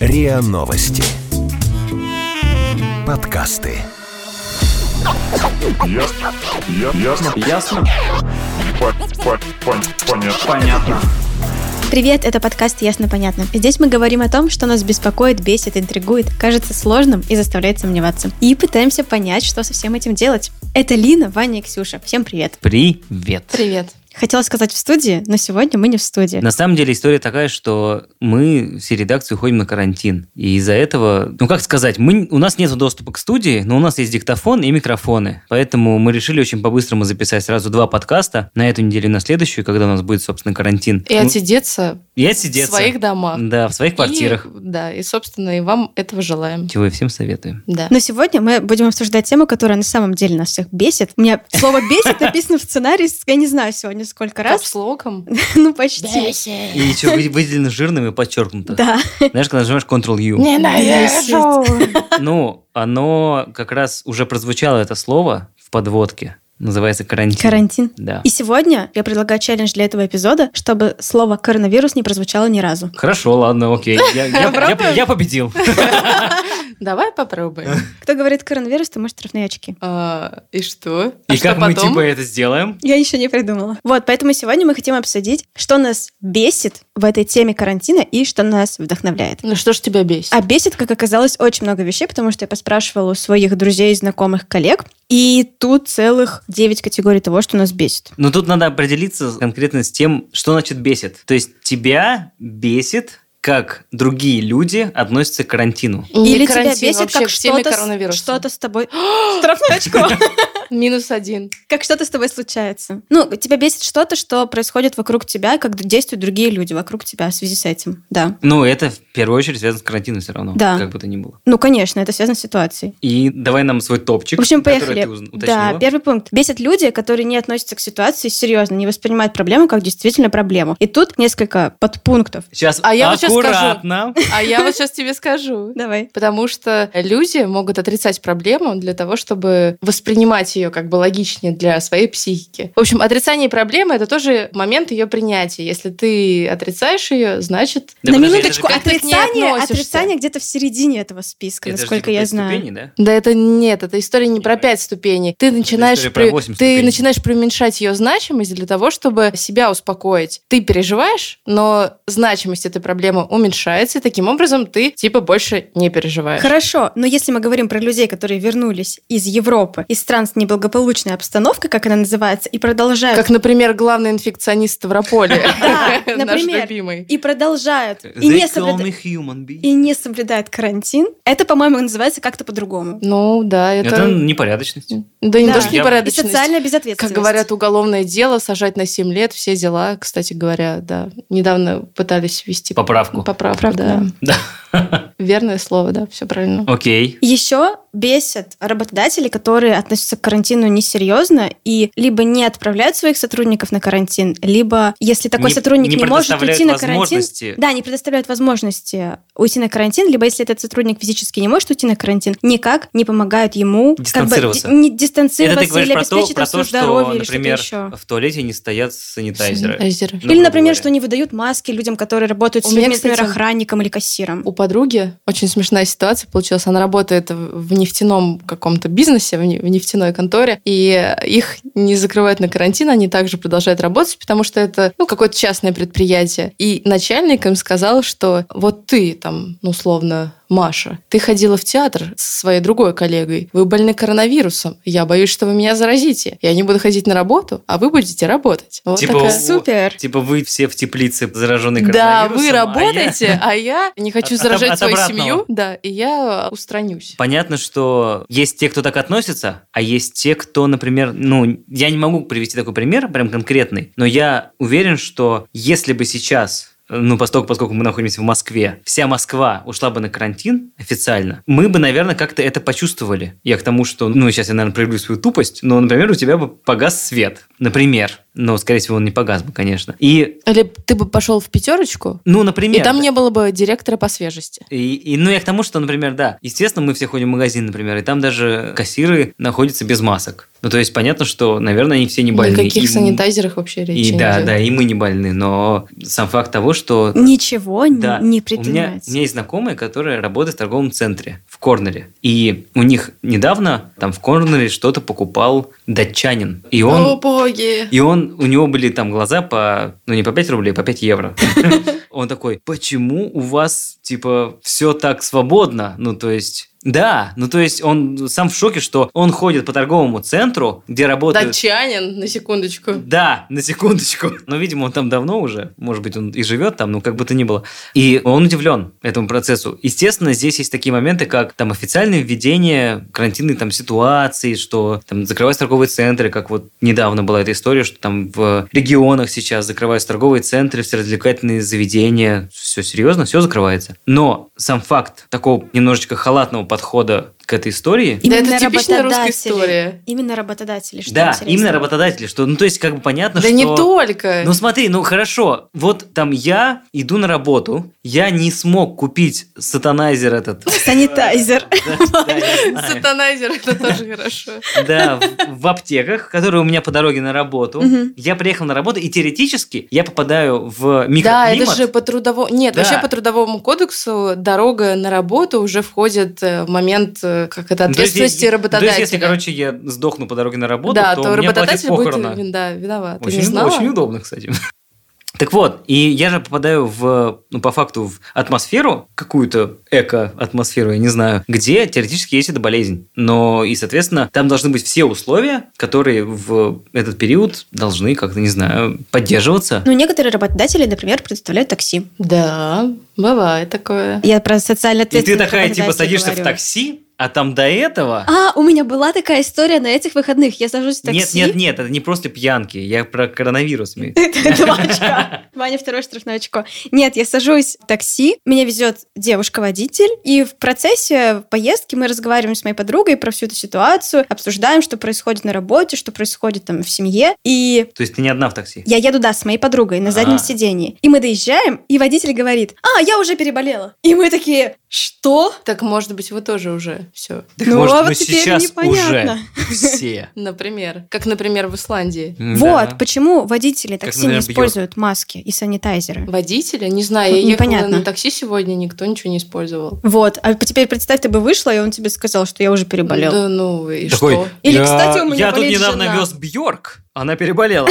РИА Новости. Подкасты. Ясно. Ясно. Ясно? По- по- пон- Понятно. Понятно. Привет, это подкаст «Ясно-понятно». Здесь мы говорим о том, что нас беспокоит, бесит, интригует, кажется сложным и заставляет сомневаться. И пытаемся понять, что со всем этим делать. Это Лина, Ваня и Ксюша. Всем привет. Привет. Привет. Хотела сказать в студии, но сегодня мы не в студии. На самом деле история такая, что мы все редакции уходим на карантин. И из-за этого, ну как сказать, мы, у нас нет доступа к студии, но у нас есть диктофон и микрофоны. Поэтому мы решили очень по-быстрому записать сразу два подкаста на эту неделю и на следующую, когда у нас будет, собственно, карантин. И Ну, отсидеться и в отсидеться. своих домах. Да, в своих квартирах. И, да, и, собственно, и вам этого желаем. Чего я всем советую. Да. Но сегодня мы будем обсуждать тему, которая на самом деле нас всех бесит. У меня слово «бесит» написано в сценарии, я не знаю сегодня сколько раз. Капслоком. Ну, почти. И еще вы- выделено жирным и подчеркнуто. Да. Знаешь, когда нажимаешь Ctrl-U. Ненавижу! Ну, оно как раз уже прозвучало это слово в подводке. Называется карантин. Карантин. Да. И сегодня я предлагаю челлендж для этого эпизода, чтобы слово «коронавирус» не прозвучало ни разу. Хорошо, ладно, окей. Я, я- я- я победил. Давай попробуем. Кто говорит «коронавирус», то может штрафные очки. А, И что? А И что как мы потом? типа это сделаем? Я еще не придумала. Вот, поэтому сегодня мы хотим обсудить, что нас бесит в этой теме карантина и что нас вдохновляет. Ну что ж тебя бесит? А бесит, как оказалось, очень много вещей, потому что я поспрашивала у своих друзей, знакомых, коллег, и тут целых 9 категорий того, что нас бесит. Но тут надо определиться конкретно с тем, что значит бесит. То есть тебя бесит, как другие люди относятся к карантину. Не Или карантин, тебя бесит, как что-то, что-то с тобой... Штрафное очко. Минус один. Как что-то с тобой случается. Ну, тебя бесит что-то, что происходит вокруг тебя, как действуют другие люди вокруг тебя в связи с этим. Да. Ну, это в первую очередь связано с карантином все равно, Да. как бы то ни было. Ну, конечно, это связано с ситуацией. И давай нам свой топчик, В общем, поехали. ты уточнила. Да, первый пункт. Бесят люди, которые не относятся к ситуации серьезно, не воспринимают проблему как действительно проблему. И тут несколько подпунктов. Сейчас А я вот щас скажу. аккуратно. А я вот сейчас тебе скажу. Давай. Потому что люди могут отрицать проблему для того, чтобы воспринимать ее как бы логичнее для своей психики. В общем, отрицание проблемы это тоже момент ее принятия. Если ты отрицаешь ее, значит Да На минуточку, отрицание, отрицание где-то в середине этого списка, Это насколько я знаю. ступеней, да? Да это нет, это история не про пять ступеней. Ты начинаешь, при- ты ступеней. начинаешь преуменьшать ее значимость для того, чтобы себя успокоить. Ты переживаешь, но значимость этой проблемы уменьшается, и таким образом ты типа больше не переживаешь. Хорошо, но если мы говорим про людей, которые вернулись из Европы, из стран с неблагополучной обстановкой, как она называется, и продолжают Как, например, главный инфекционист Ставрополя. Да, Наш например. и продолжают и не, call соблюда- me human being. и не соблюдают карантин, это, по-моему, называется как-то по-другому. Ну да, Это это... непорядочность. Да не Да. то, что Я- И непорядочность. социальная Как безответственность. говорят, уголовное дело, сажать на 7 лет, все дела, кстати говоря, да. Недавно пытались ввести Поправку. Поправку, Поправку, да. Да. Верное слово, да, все правильно. Окей. Еще бесят работодатели, которые относятся к карантину несерьезно и либо не отправляют своих сотрудников на карантин, либо если такой Не- сотрудник не не, может уйти на карантин, да, не предоставляют возможности уйти на карантин, либо если этот сотрудник физически не может уйти на карантин, никак не помогают ему Дистанцироваться. Как бы, ди- не Это дистанцироваться ты говоришь или про то, обеспечить про там свое то, что, здоровье или что-то например, еще. в туалете не стоят санитайзеры. Санитайзеры. Ну, Или, например, говоря. что не выдают маски людям, которые работают с людьми, например, охранником или кассиром. У подруги очень смешная ситуация получилась. Она работает в нефтяном каком-то бизнесе, в не- в нефтяной конторе, и их не закрывают на карантин, они также продолжают работать, потому что это ну, какое-то частное предприятие. И начальник им сказал, что вот ты там, ну, условно, Маша, ты ходила в театр со своей другой коллегой, вы больны коронавирусом, я боюсь, что вы меня заразите. Я не буду ходить на работу, а вы будете работать. Вот Типа, такая- Супер. Типа вы все в теплице заражены Да, коронавирусом, вы а я- работаете, а я не хочу От- заражать от свою обратного. семью, да, и я устранюсь. Понятно, что есть те, кто так относится, а есть те, кто, например, ну, я не могу привести такой пример, прям конкретный, но я уверен, что если бы сейчас ну, поскольку, поскольку мы находимся в Москве, вся Москва ушла бы на карантин официально, мы бы, наверное, как-то это почувствовали. Я к тому, что, ну, сейчас я, наверное, проявлю свою тупость, но, например, у тебя бы погас свет. Например. Но, скорее всего, он не погас бы, конечно. И, Или ты бы пошел в пятерочку, ну, например... и там не было бы директора по свежести. И, и, ну, я к тому, что, например, да, естественно, мы все ходим в магазин, например, и там даже кассиры находятся без масок. Ну, то есть понятно, что, наверное, они все не больны. Никаких И- санитайзерах вообще речи И не да, идет. да, и мы не больны, но сам факт того, что Ничего не- да, не у меня, предпринимается. у меня есть знакомые, которые работают в торговом центре, в корнере. И у них недавно там в корнере что-то покупал датчанин. И он, О, боги! и он, у него были там глаза по, ну не по 5 рублей, по 5 евро. Он такой, почему у вас, типа, все так свободно? Ну, то есть... Да, ну то есть он сам в шоке, что он ходит по торговому центру, где работают... Датчанин, на секундочку. Да, на секундочку. Но, видимо, он там давно уже, может быть, он и живет там, ну, как бы то ни было. И он удивлен этому процессу. Естественно, здесь есть такие моменты, как там официальное введение карантинной там ситуации, что там закрываются торговые центры, как вот недавно была эта история, что там в регионах сейчас закрываются торговые центры, все развлекательные заведения, все серьезно, все закрывается. Но сам факт такого немножечко халатного подхода к этой истории, Да, это Именно типичная русская работодатели. история. Именно работодатели. Что да, интересно. именно работодатели, что, ну, то есть, как бы понятно, Да что... не только. Ну смотри, ну хорошо, вот там я иду на работу, я не смог купить сатанайзер этот. Санитайзер. Да, да. Сатанайзер, это тоже хорошо. Да, в, в аптеках, которые у меня по дороге на работу. Я приехал на работу, и теоретически я попадаю в Да, микроклимат. это же по трудовому... Нет, Да. вообще по трудовому кодексу дорога на работу уже входит э, в момент, э, как это, Ну, то есть, ответственности работодателя. То есть, если, короче, я сдохну по дороге на работу, да, то, то, мне работодатель будет похороны. вин- да, виноват. Ты Очень, не знала? очень удобно, кстати. Так вот, и я же попадаю в, ну, по факту, в атмосферу, какую-то эко-атмосферу, я не знаю, где теоретически есть эта болезнь. Но, и, соответственно, там должны быть все условия, которые в этот период должны как-то, не знаю, поддерживаться. Ну, некоторые работодатели, например, предоставляют такси. Да, бывает такое. Я про социально И ты такая, типа, садишься в говорю. такси, а там до этого... А, у меня была такая история на этих выходных. Я сажусь в такси. Нет, нет, нет, это не просто пьянки, я про коронавирус имею. Два очка. Ваня второе штрафное очко. Нет, я сажусь в такси, меня везет девушка-водитель, и в процессе поездки мы разговариваем с моей подругой про всю эту ситуацию, обсуждаем, что происходит на работе, что происходит там в семье. И То есть ты не одна в такси? я еду, да, с моей подругой на заднем А. сидении. И мы доезжаем, и водитель говорит, а, я уже переболела. И мы такие, что? Так, может быть, вы тоже уже все. Так Ну, может, а вот теперь сейчас непонятно. уже все. Например. Как, например, в Исландии. Вот, Да. почему водители такси не например, используют маски и санитайзеры. Водителя? Не знаю, я Ну, ехала непонятно. на такси сегодня, никто ничего не использовал. Вот, а теперь представь, ты бы вышла, и он тебе сказал, что я уже переболел. Да ну и Такой, что? Или, я, кстати, у меня Я тут недавно жена. вез Бьорк, она переболела.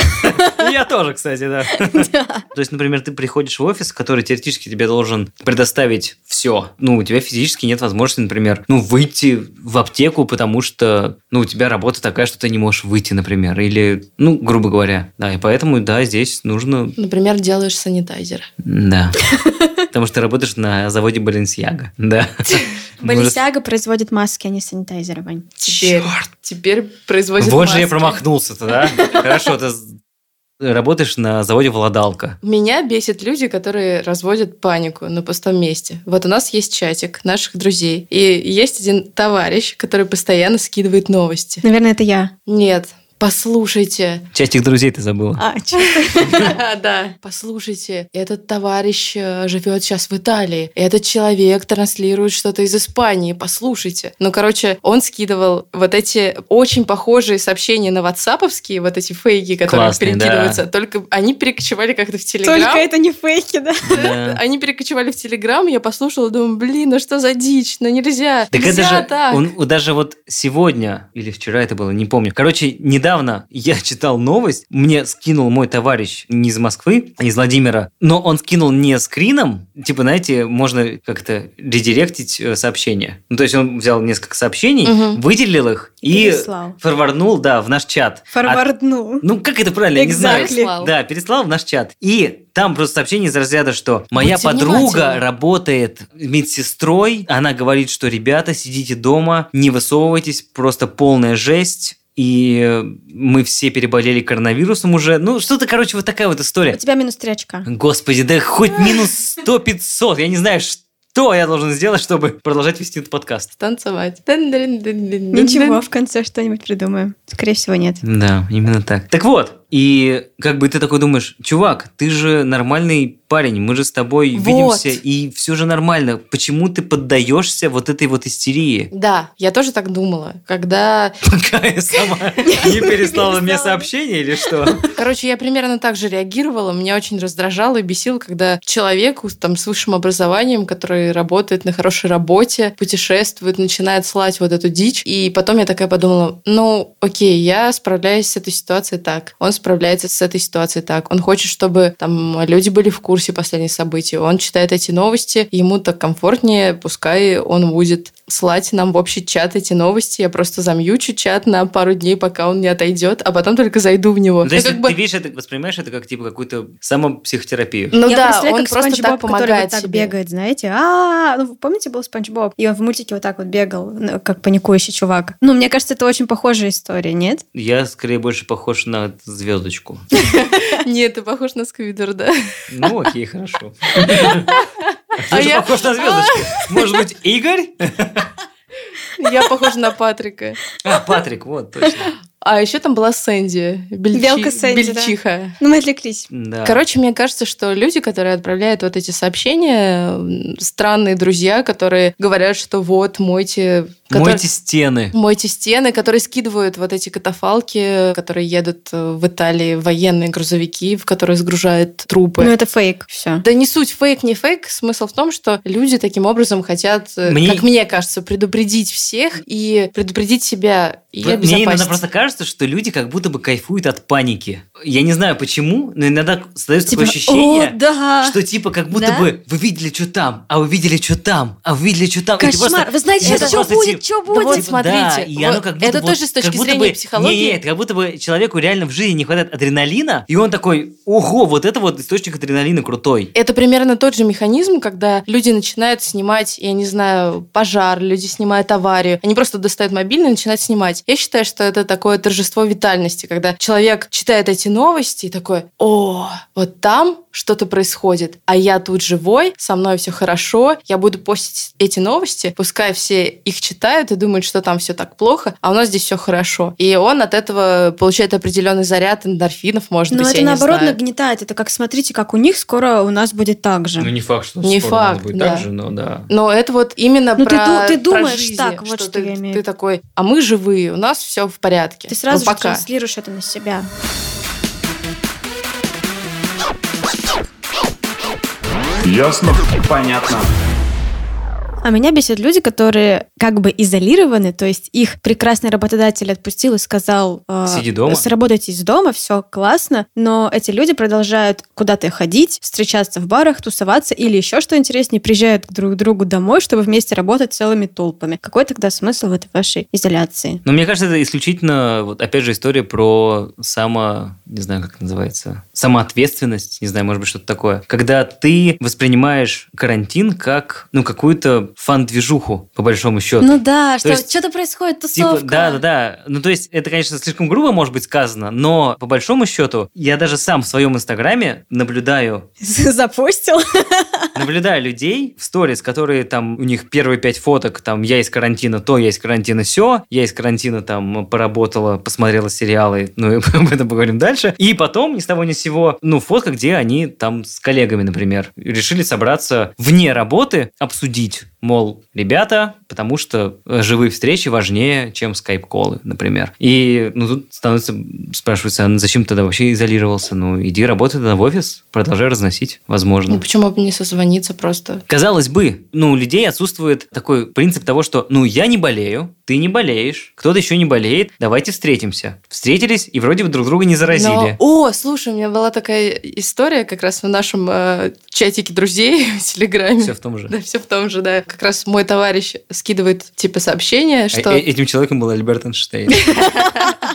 И Я тоже, кстати, да. То есть, например, ты приходишь в офис, который теоретически тебе должен предоставить все. Ну, у тебя физически нет возможности, например, ну, выйти в аптеку, потому что, ну, у тебя работа такая, что ты не можешь выйти, например. Или, ну, грубо говоря. Да, и поэтому, да, здесь нужно... Например, делаешь санитайзер. Да. Потому что ты работаешь на заводе Баленсиага. Да. Балисяга производит маски, а не санитайзеры, Вань. Теперь, Чёрт. теперь производит Вот же я маски. промахнулся-то, да? Хорошо, ты работаешь на заводе Володалка. Меня бесит люди, которые разводят панику на пустом месте. Вот у нас есть чатик наших друзей, и есть один товарищ, который постоянно скидывает новости. Наверное, это я. Нет, послушайте. Часть их друзей ты забыла. А? Да. Послушайте, этот товарищ э, живет сейчас в Италии. Этот человек транслирует что-то из Испании. Послушайте. Ну, короче, он скидывал вот эти очень похожие сообщения на ватсаповские, вот эти фейки, которые Классные, да. перекидываются. Только они перекочевали как-то в Телеграм. Только это не фейки, да? Да. Они перекочевали в Телеграм, я послушала, думаю, блин, ну что за дичь, ну нельзя, Так нельзя это же, так. он даже вот сегодня, или вчера это было, не помню. Короче, недавно я читал новость, мне скинул мой товарищ не из Москвы, а из Владимира, но он скинул не скрином, типа, знаете, можно как-то редиректить э, сообщения. Ну, то есть он взял несколько сообщений, Мгм. выделил их И переслал. форварднул, да, в наш чат. А- Форвардну. ну, как это правильно, я не знаю. Exactly. Переслал. Да, переслал в наш чат. И там просто сообщение из разряда, что моя Будьте подруга работает медсестрой. Она говорит, что ребята, сидите дома, не высовывайтесь, просто полная жесть. И э, мы все переболели коронавирусом уже. Ну, что-то, короче, вот такая вот У история. тебя минус три очка. Господи, да хоть минус 100-500. Я не знаю, что я должен сделать, чтобы продолжать вести этот подкаст. Танцевать. Ничего, в конце что-нибудь придумаем. Скорее всего, нет. Да, именно так. Так вот, И как бы ты такой думаешь, чувак, ты же нормальный парень, мы же с тобой Вот. видимся, и все же нормально. Почему ты поддаешься вот этой вот истерии? Да, я тоже так думала. Когда Пока я сама не переслала мне перестала. сообщение или что? Короче, я примерно так же реагировала. Меня очень раздражало и бесило, когда человеку там, с высшим образованием, который работает на хорошей работе, путешествует, начинает слать вот эту дичь. И потом я такая подумала, ну, окей, я справляюсь с этой ситуацией так. Он справляется с этой ситуацией так. Он хочет, чтобы там люди были в курсе последних событий. Он читает эти новости, ему так комфортнее, пускай он будет слать нам в общий чат эти новости. Я просто замьючу чат на пару дней, пока он не отойдет, а потом только зайду в него. Ну, то есть как ты бы- видишь это, воспринимаешь это как типа какую-то самопсихотерапию. Ну я да, представляю, он как просто так Боб, помогает вот так себе. бегает, знаете. А, ну помните, был Спанч Боб? И он в мультике вот так вот бегал, ну, как паникующий чувак. Ну, мне кажется, это очень похожая история, нет? Я скорее больше похож на звездочку. Нет, ты похож на Сквидер, да? Ну, окей, хорошо. А Ты же я- похож на звездочку. Может быть, Игорь? Я похожа на Патрика. А, Патрик, вот, точно. А еще там была Сэнди. Бельчи- Белка Сэнди, да. Бельчиха. Ну, мы отвлеклись. Да. Короче, мне кажется, что люди, которые отправляют вот эти сообщения, странные друзья, которые говорят, что вот, мойте... которые- Мойте стены. Мойте стены, которые скидывают вот эти катафалки, которые едут э, в Италии, военные грузовики, в которые сгружают трупы. Ну, это фейк. Все. Да не суть, фейк, не фейк. Смысл в том, что люди таким образом хотят, э, Мне- как мне кажется, предупредить всех и предупредить себя и Мне обезопасить. иногда просто кажется, что люди как будто бы кайфуют от паники. Я не знаю почему, но иногда создается такое ощущение, Типа, О, да. что типа как будто Да? бы вы видели, что там, а вы видели, что там, а вы видели, что там. Кошмар. просто- Вы знаете, это сейчас что будет, типа- что Да будет? вот Типа, смотрите, да, и оно вот как будто это вот- тоже с точки зрения бы- психологии. Нет, как будто бы человеку реально в жизни не хватает адреналина, и он такой, ого, вот это вот источник адреналина крутой. Это примерно тот же механизм, когда люди начинают снимать, я не знаю, пожар, люди снимают аварию. Они просто достают мобильный и начинают снимать. Я считаю, что это такое торжество витальности, когда человек читает эти новости и такой, о, вот там что-то происходит, а я тут живой, со мной все хорошо, я буду постить эти новости, пускай все их читают и думают, что там все так плохо, а у нас здесь все хорошо. И он от этого получает определенный заряд эндорфинов, может Но быть, это я не наоборот знаю. нагнетает. Это как, смотрите, как у них скоро у нас будет так же. Ну, не факт, что Не скоро у нас факт, будет да. так же, но да. Но это вот именно Ну, ты про, ты про думаешь жизнь, так, вот что ты, я имею Ты такой, а мы живые, у нас все в порядке. Ты сразу Ну, же пока. транслируешь это на себя. Ясно? Понятно. А меня бесят люди, которые как бы изолированы, то есть их прекрасный работодатель отпустил и сказал, э, Сиди дома. сработайте из дома, все классно, но эти люди продолжают куда-то ходить, встречаться в барах, тусоваться или еще что интереснее, приезжают друг к другу домой, чтобы вместе работать целыми толпами. Какой тогда смысл в этой вашей изоляции? Но мне кажется, это исключительно, вот опять же, история про само, не знаю, как называется, самоответственность, не знаю, может быть, что-то такое. Когда ты воспринимаешь карантин как, ну, какую-то фан-движуху, по большому счету. Ну да, что, есть, что-то происходит, Типа, тусовка. да, да, да. Ну, то есть, это, конечно, слишком грубо, может быть, сказано, но по большому счету, я даже сам в своем инстаграме наблюдаю Запустил. наблюдаю людей в сторис, которые там, у них первые пять фоток, там, я из карантина то, я из карантина все, я из карантина там поработала, посмотрела сериалы, ну, об этом поговорим дальше. И потом, ни с того ни с сего, ну, фотка, где они там с коллегами, например, решили собраться вне работы, обсудить, мол, ребята, потому что э, живые встречи важнее, чем скайп-колы, например. И, ну, тут становится, спрашивается, а зачем ты тогда вообще изолировался? Ну, иди работай тогда в офис, продолжай разносить, возможно. Ну, почему бы не созвониться просто? Казалось бы, ну, у людей отсутствует такой принцип того, что, ну, я не болею, ты не болеешь, кто-то еще не болеет, давайте встретимся. Встретились и вроде бы друг друга не заразили. Но- О, слушай, у меня была такая история как раз в нашем э, чатике друзей в Телеграме. Все в том же. Да, все в том же, да. Как раз мой товарищ скидывает типа сообщение, А что... э- этим человеком был Альберт Эйнштейн.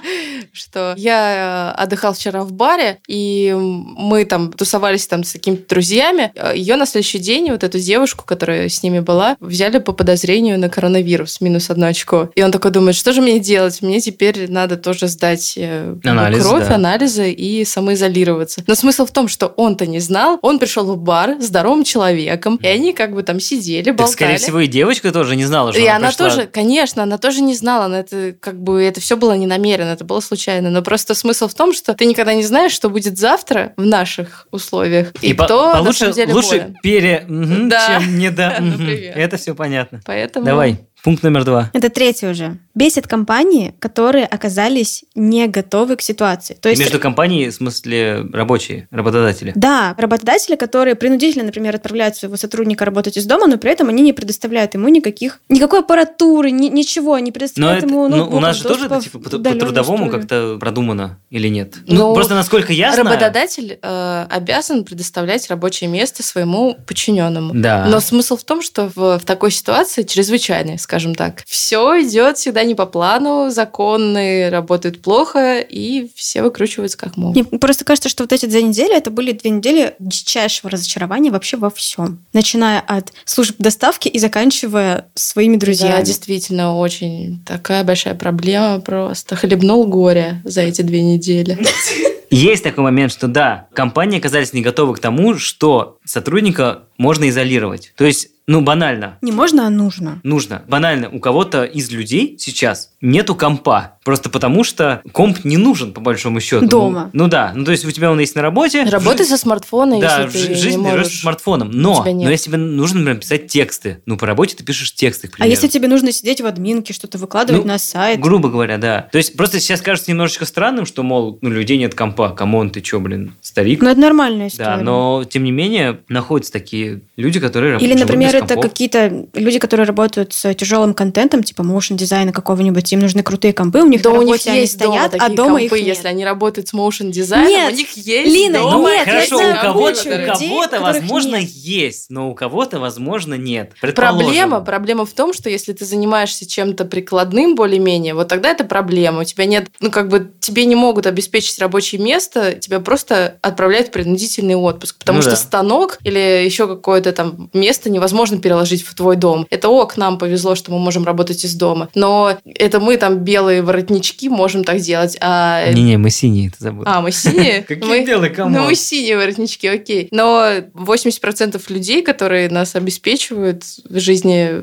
что я э, отдыхал вчера в баре, и мы там тусовались там с какими-то друзьями. Ее на следующий день, вот эту девушку, которая с ними была, взяли по подозрению на коронавирус, минус одно очко. И он такой думает, что же мне делать? Мне теперь надо тоже сдать э, Анализы, кровь, да. анализы и самоизолироваться. Но смысл в том, что он-то не знал, он пришел в бар здоровым человеком, и они как бы там сидели, Так, скорее всего, и девочка тоже не знала, что И она она пришла. тоже, конечно, она тоже не знала, но это как бы это все было не намеренно, это было случайно. Но просто смысл в том, что ты никогда не знаешь, что будет завтра в наших условиях. И, по- кто на получше, самом деле лучше болен. пере, мгм, Да. чем не да. Например. Это все понятно. Поэтому... Давай, пункт номер два. Это третий уже. Бесит компании, которые оказались не готовы к ситуации. То есть Между компанией, в смысле, рабочие, работодатели. Да, работодатели, которые принудительно, например, отправляют своего сотрудника работать из дома, но при этом они не предоставляют ему никаких, никакой аппаратуры, ни- ничего, не Но предоставляют это- ему ну, у нас же тоже это типа по, по трудовому как-то продумано или нет? Ну, Ну, просто насколько я знаю. Работодатель э, обязан предоставлять рабочее место своему подчиненному. Да. Но смысл в том, что в, в такой ситуации чрезвычайной, скажем так, все идет всегда не по плану, законы работают плохо, и все выкручиваются как могут. Мне просто кажется, что вот эти две недели, это были две недели дичайшего разочарования вообще во всем. Начиная от служб доставки и заканчивая своими Да, друзьями. действительно, очень такая большая проблема просто. Хлебнул горе за эти две недели. Есть такой момент, что да, компании оказались не готовы к тому, что сотрудника можно изолировать. То есть, ну, банально. Не можно, а нужно. Нужно. Банально, у кого-то из людей сейчас нету компа. Просто потому, что комп не нужен, по большому счету. Дома. Ну, ну да. Ну, то есть, у тебя он есть на работе. Работай со смартфона, Да, если в ты жи- не жизнь берешь можешь. смартфоном. у Но, но если тебе нужно, например, писать тексты, ну, по работе ты пишешь тексты, к А примеру. если тебе нужно сидеть в админке, что-то выкладывать Ну, на сайт? Грубо говоря, да. То есть просто сейчас кажется немножечко странным, что, мол, ну, людей нет компа. Come on, ты чё, блин, старик? Ну, это нормальная история. да, но тем не менее находятся такие люди, которые Или, например, это какие-то люди, которые работают с тяжелым контентом, типа motion дизайна какого-нибудь, им нужны крутые компы, у них Да на у них есть дома стоят, а такие дома компы, их нет. если они работают с motion дизайном, Нет, у них есть Лина, дома. нет, Хорошо, у кого-то, у кого-то возможно, нет. есть, но у кого-то, возможно, нет. Проблема, проблема в том, что если ты занимаешься чем-то прикладным более-менее, вот тогда это проблема. У тебя нет, ну как бы тебе не могут обеспечить рабочее место, тебя просто отправляют в принудительный отпуск, потому Ну что да. станок или еще какое-то там место невозможно переложить в твой дом. Это ок, нам повезло, что мы можем работать из дома, но это мы там белые воротнички можем так делать, а Не-не, мы синие, ты забыл. а, мы синие? Какие белые, come on? Ну, мы синие воротнички, окей. Но 80% людей, которые нас обеспечивают в жизни,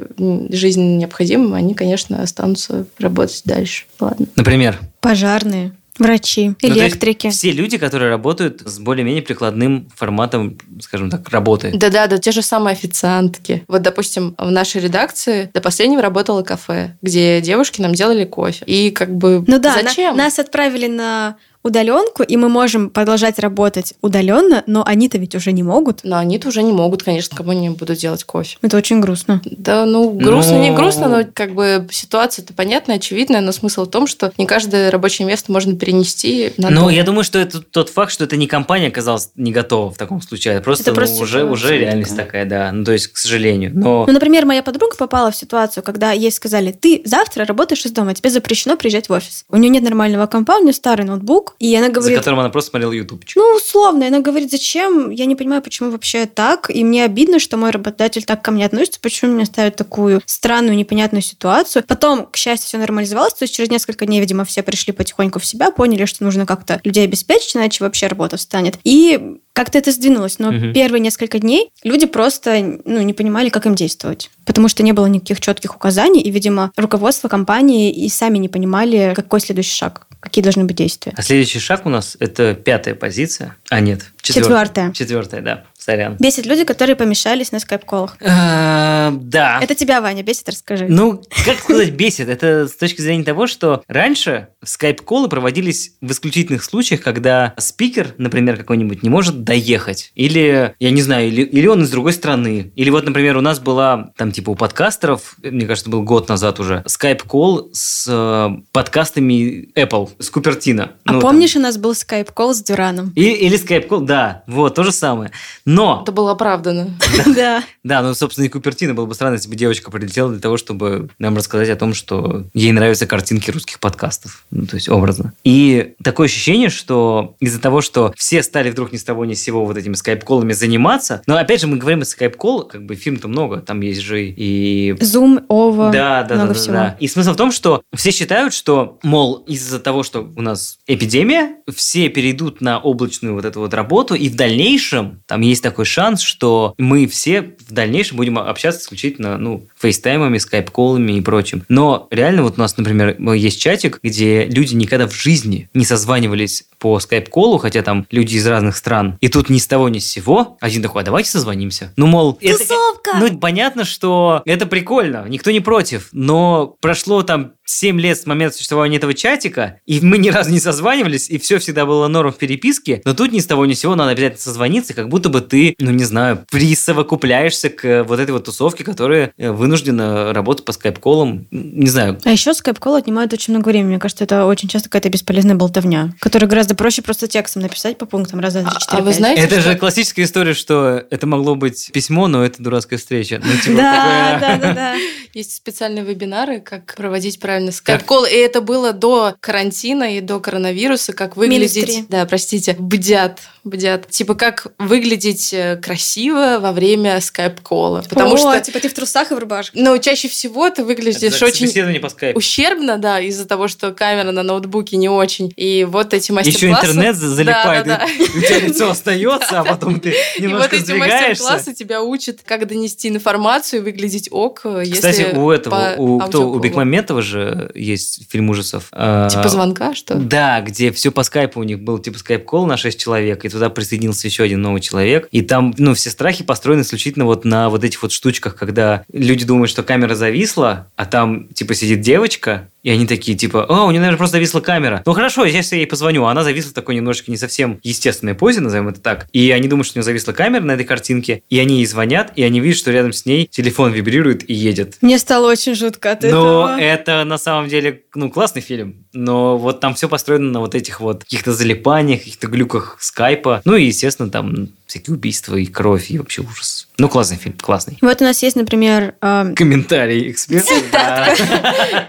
жизнь необходимым, они, конечно, останутся работать дальше. Ладно. Например, Пожарные, врачи, Ну, то есть электрики. все люди, которые работают с более-менее прикладным форматом, скажем так, работы. Да-да-да, те же самые официантки. Вот, допустим, в нашей редакции до последнего работало кафе, где девушки нам делали кофе. И как бы Ну да, на- зачем? нас отправили на удаленку, и мы можем продолжать работать удаленно, но они-то ведь уже не могут. Но они-то уже не могут, конечно, кому они будут делать кофе. Это очень грустно. Да, ну, грустно, не Ну. грустно, но как бы ситуация-то понятная, очевидная, но смысл в том, что не каждое рабочее место можно перенести на Ну, дом. я думаю, что это тот факт, что это не компания оказалась не готова в таком случае, а просто, Это ну, просто уже, уже реальность такая. такая, да. Ну, то есть, к сожалению. Но Ну, например, моя подруга попала в ситуацию, когда ей сказали, ты завтра работаешь из дома, тебе запрещено приезжать в офис. У нее нет нормального компа, у нее старый ноутбук, и она за говорит, которым она просто смотрела ютубчик. ну, условно, и она говорит, зачем, я не понимаю, почему вообще так, и мне обидно, что мой работодатель так ко мне относится, почему меня ставят такую странную, непонятную ситуацию. Потом, к счастью, все нормализовалось, то есть через несколько дней, видимо, все пришли потихоньку в себя, поняли, что нужно как-то людей обеспечить, иначе вообще работа встанет. И как-то это сдвинулось. Но Мгм. первые несколько дней люди просто ну, не понимали, как им действовать. Потому что не было никаких четких указаний, и, видимо, руководство компании и сами не понимали, какой следующий шаг, какие должны быть действия. А следующий шаг у нас – это пятая позиция. А, нет, Четвертое. Четвертая, да. Сорян. Бесит люди, которые помешались на скайп-колах. А, Да. Это тебя, Ваня, бесит, расскажи. Ну, как сказать, бесит. Это с точки зрения того, что раньше скайп-колы проводились в исключительных случаях, когда спикер, например, какой-нибудь, не может доехать. Или, я не знаю, или, или он из другой страны. Или вот, например, у нас была, там, типа, у подкастеров, мне кажется, был год назад уже, скайп-кол с э, подкастами Apple, с Купертино. а Ну, там. помнишь, у нас был скайп-кол с Дюраном? И- или скайп-кол, да, вот, то же самое. Но... Это было оправдано. Да. Да, ну, собственно, и Купертино было бы странно, если бы девочка прилетела для того, чтобы нам рассказать о том, что ей нравятся картинки русских подкастов. Ну, то есть, образно. И такое ощущение, что из-за того, что все стали вдруг ни с того ни с сего вот этими скайп-колами заниматься, но, опять же, мы говорим о скайп-кол, как бы фильм-то много, там есть же и Зум, Ова, да, да, много да, да, всего. да. И смысл в том, что все считают, что, мол, из-за того, что у нас эпидемия, все перейдут на облачную вот эту вот работу, и в дальнейшем там есть такой шанс, что мы все в дальнейшем будем общаться исключительно, ну, фейстаймами, скайп-колами и прочим. Но реально вот у нас, например, есть чатик, где люди никогда в жизни не созванивались по скайп-колу, хотя там люди из разных стран. И тут ни с того ни с сего один такой, а давайте созвонимся. Ну, мол, это- Тусовка! ну, понятно, что это прикольно, никто не против, но прошло там 7 лет с момента существования этого чатика, и мы ни разу не созванивались, и все всегда было норм в переписке, но тут ни с того ни с сего надо обязательно созвониться, как будто бы ты, ну не знаю, присовокупляешься к вот этой вот тусовке, которая э, вынуждена работать по скайп-колам, не знаю, А еще скайп-кол отнимает очень много времени. Мне кажется, это очень часто какая-то бесполезная болтовня, которую гораздо проще просто текстом написать по пунктам раз, два, три, А- четыре, а вы пять. знаете, это что- же классическая история, что это могло быть письмо, но это дурацкая встреча. Ну, типа, Да, такое- да, да, да. Есть специальные вебинары, как проводить правильно скайп-кол. И это было до карантина и до коронавируса, как выглядеть... три. Да, простите, бдят, бдят. Типа, как выглядеть э, красиво во время скайп-кола. Потому О, что, типа ты в трусах и в рубашке. ну, чаще всего ты Это выглядишь очень собеседование по скайпу. ущербно, да, из-за того, что камера на ноутбуке не очень. И вот эти мастер-классы... Еще интернет за- залипает, Да, да, да. у тебя лицо остается, а потом ты И вот немножко эти мастер-классы тебя учат, как донести информацию и выглядеть ок, если Кстати, у этого, у, кто, у. Бекмамбетова же есть фильм ужасов. А, Типа звонка, что? Да, где все по скайпу у них был типа скайп-кол на 6 человек, и туда присоединился еще один новый человек. И там, ну, все страхи построены исключительно вот на вот этих вот штучках, когда люди думают, что камера зависла, а там, типа, сидит девочка, и они такие, типа, о, у нее, наверное, просто зависла камера. Ну, хорошо, я сейчас ей позвоню. А она зависла в такой немножечко не совсем естественной позе, назовем это так. И они думают, что у нее зависла камера на этой картинке, и они ей звонят, и они видят, что рядом с ней телефон вибрирует и едет. Мне стало очень жутко от Но этого. это на самом деле, ну, классный фильм. Но вот там все построено на вот этих вот каких-то залипаниях, каких-то глюках скайпа. Ну и, естественно, там всякие убийства и кровь, и вообще ужас. Ну, классный фильм, классный. Вот у нас есть, например, эм, Комментарий эксперта.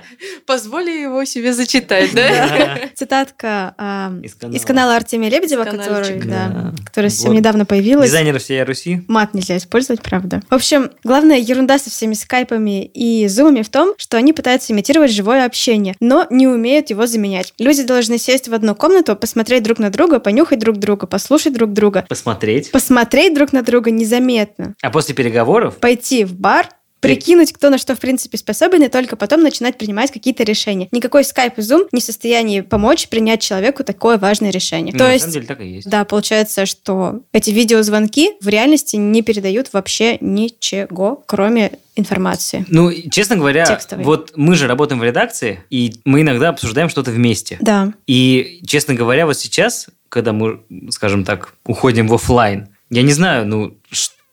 да. Позволь его себе зачитать, да? Цитатка эм, Из канала. Артемия Лебедева, который, да, которая совсем недавно появилась. Дизайнеры всей Руси. Мат нельзя использовать, правда. В общем, главная ерунда со всеми скайпами и зумами в том, что они пытаются имитировать живое общение, но не умеют его заменять. Люди должны сесть в одну комнату, посмотреть друг на друга, понюхать друг друга, послушать друг друга, Посмотреть. посмотреть друг на друга незаметно, А после переговоров пойти в бар, прикинуть, кто на что в принципе способен, и только потом начинать принимать какие-то решения. Никакой скайп и зум не в состоянии помочь принять человеку такое важное решение. Ну, То на есть самом деле так и есть. да, получается, что эти видеозвонки в реальности не передают вообще ничего, кроме информации. Ну, честно говоря, Текстовый. вот мы же работаем в редакции, и мы иногда обсуждаем что-то вместе. Да. И, честно говоря, вот сейчас, когда мы, скажем так, уходим в оффлайн, я не знаю, ну,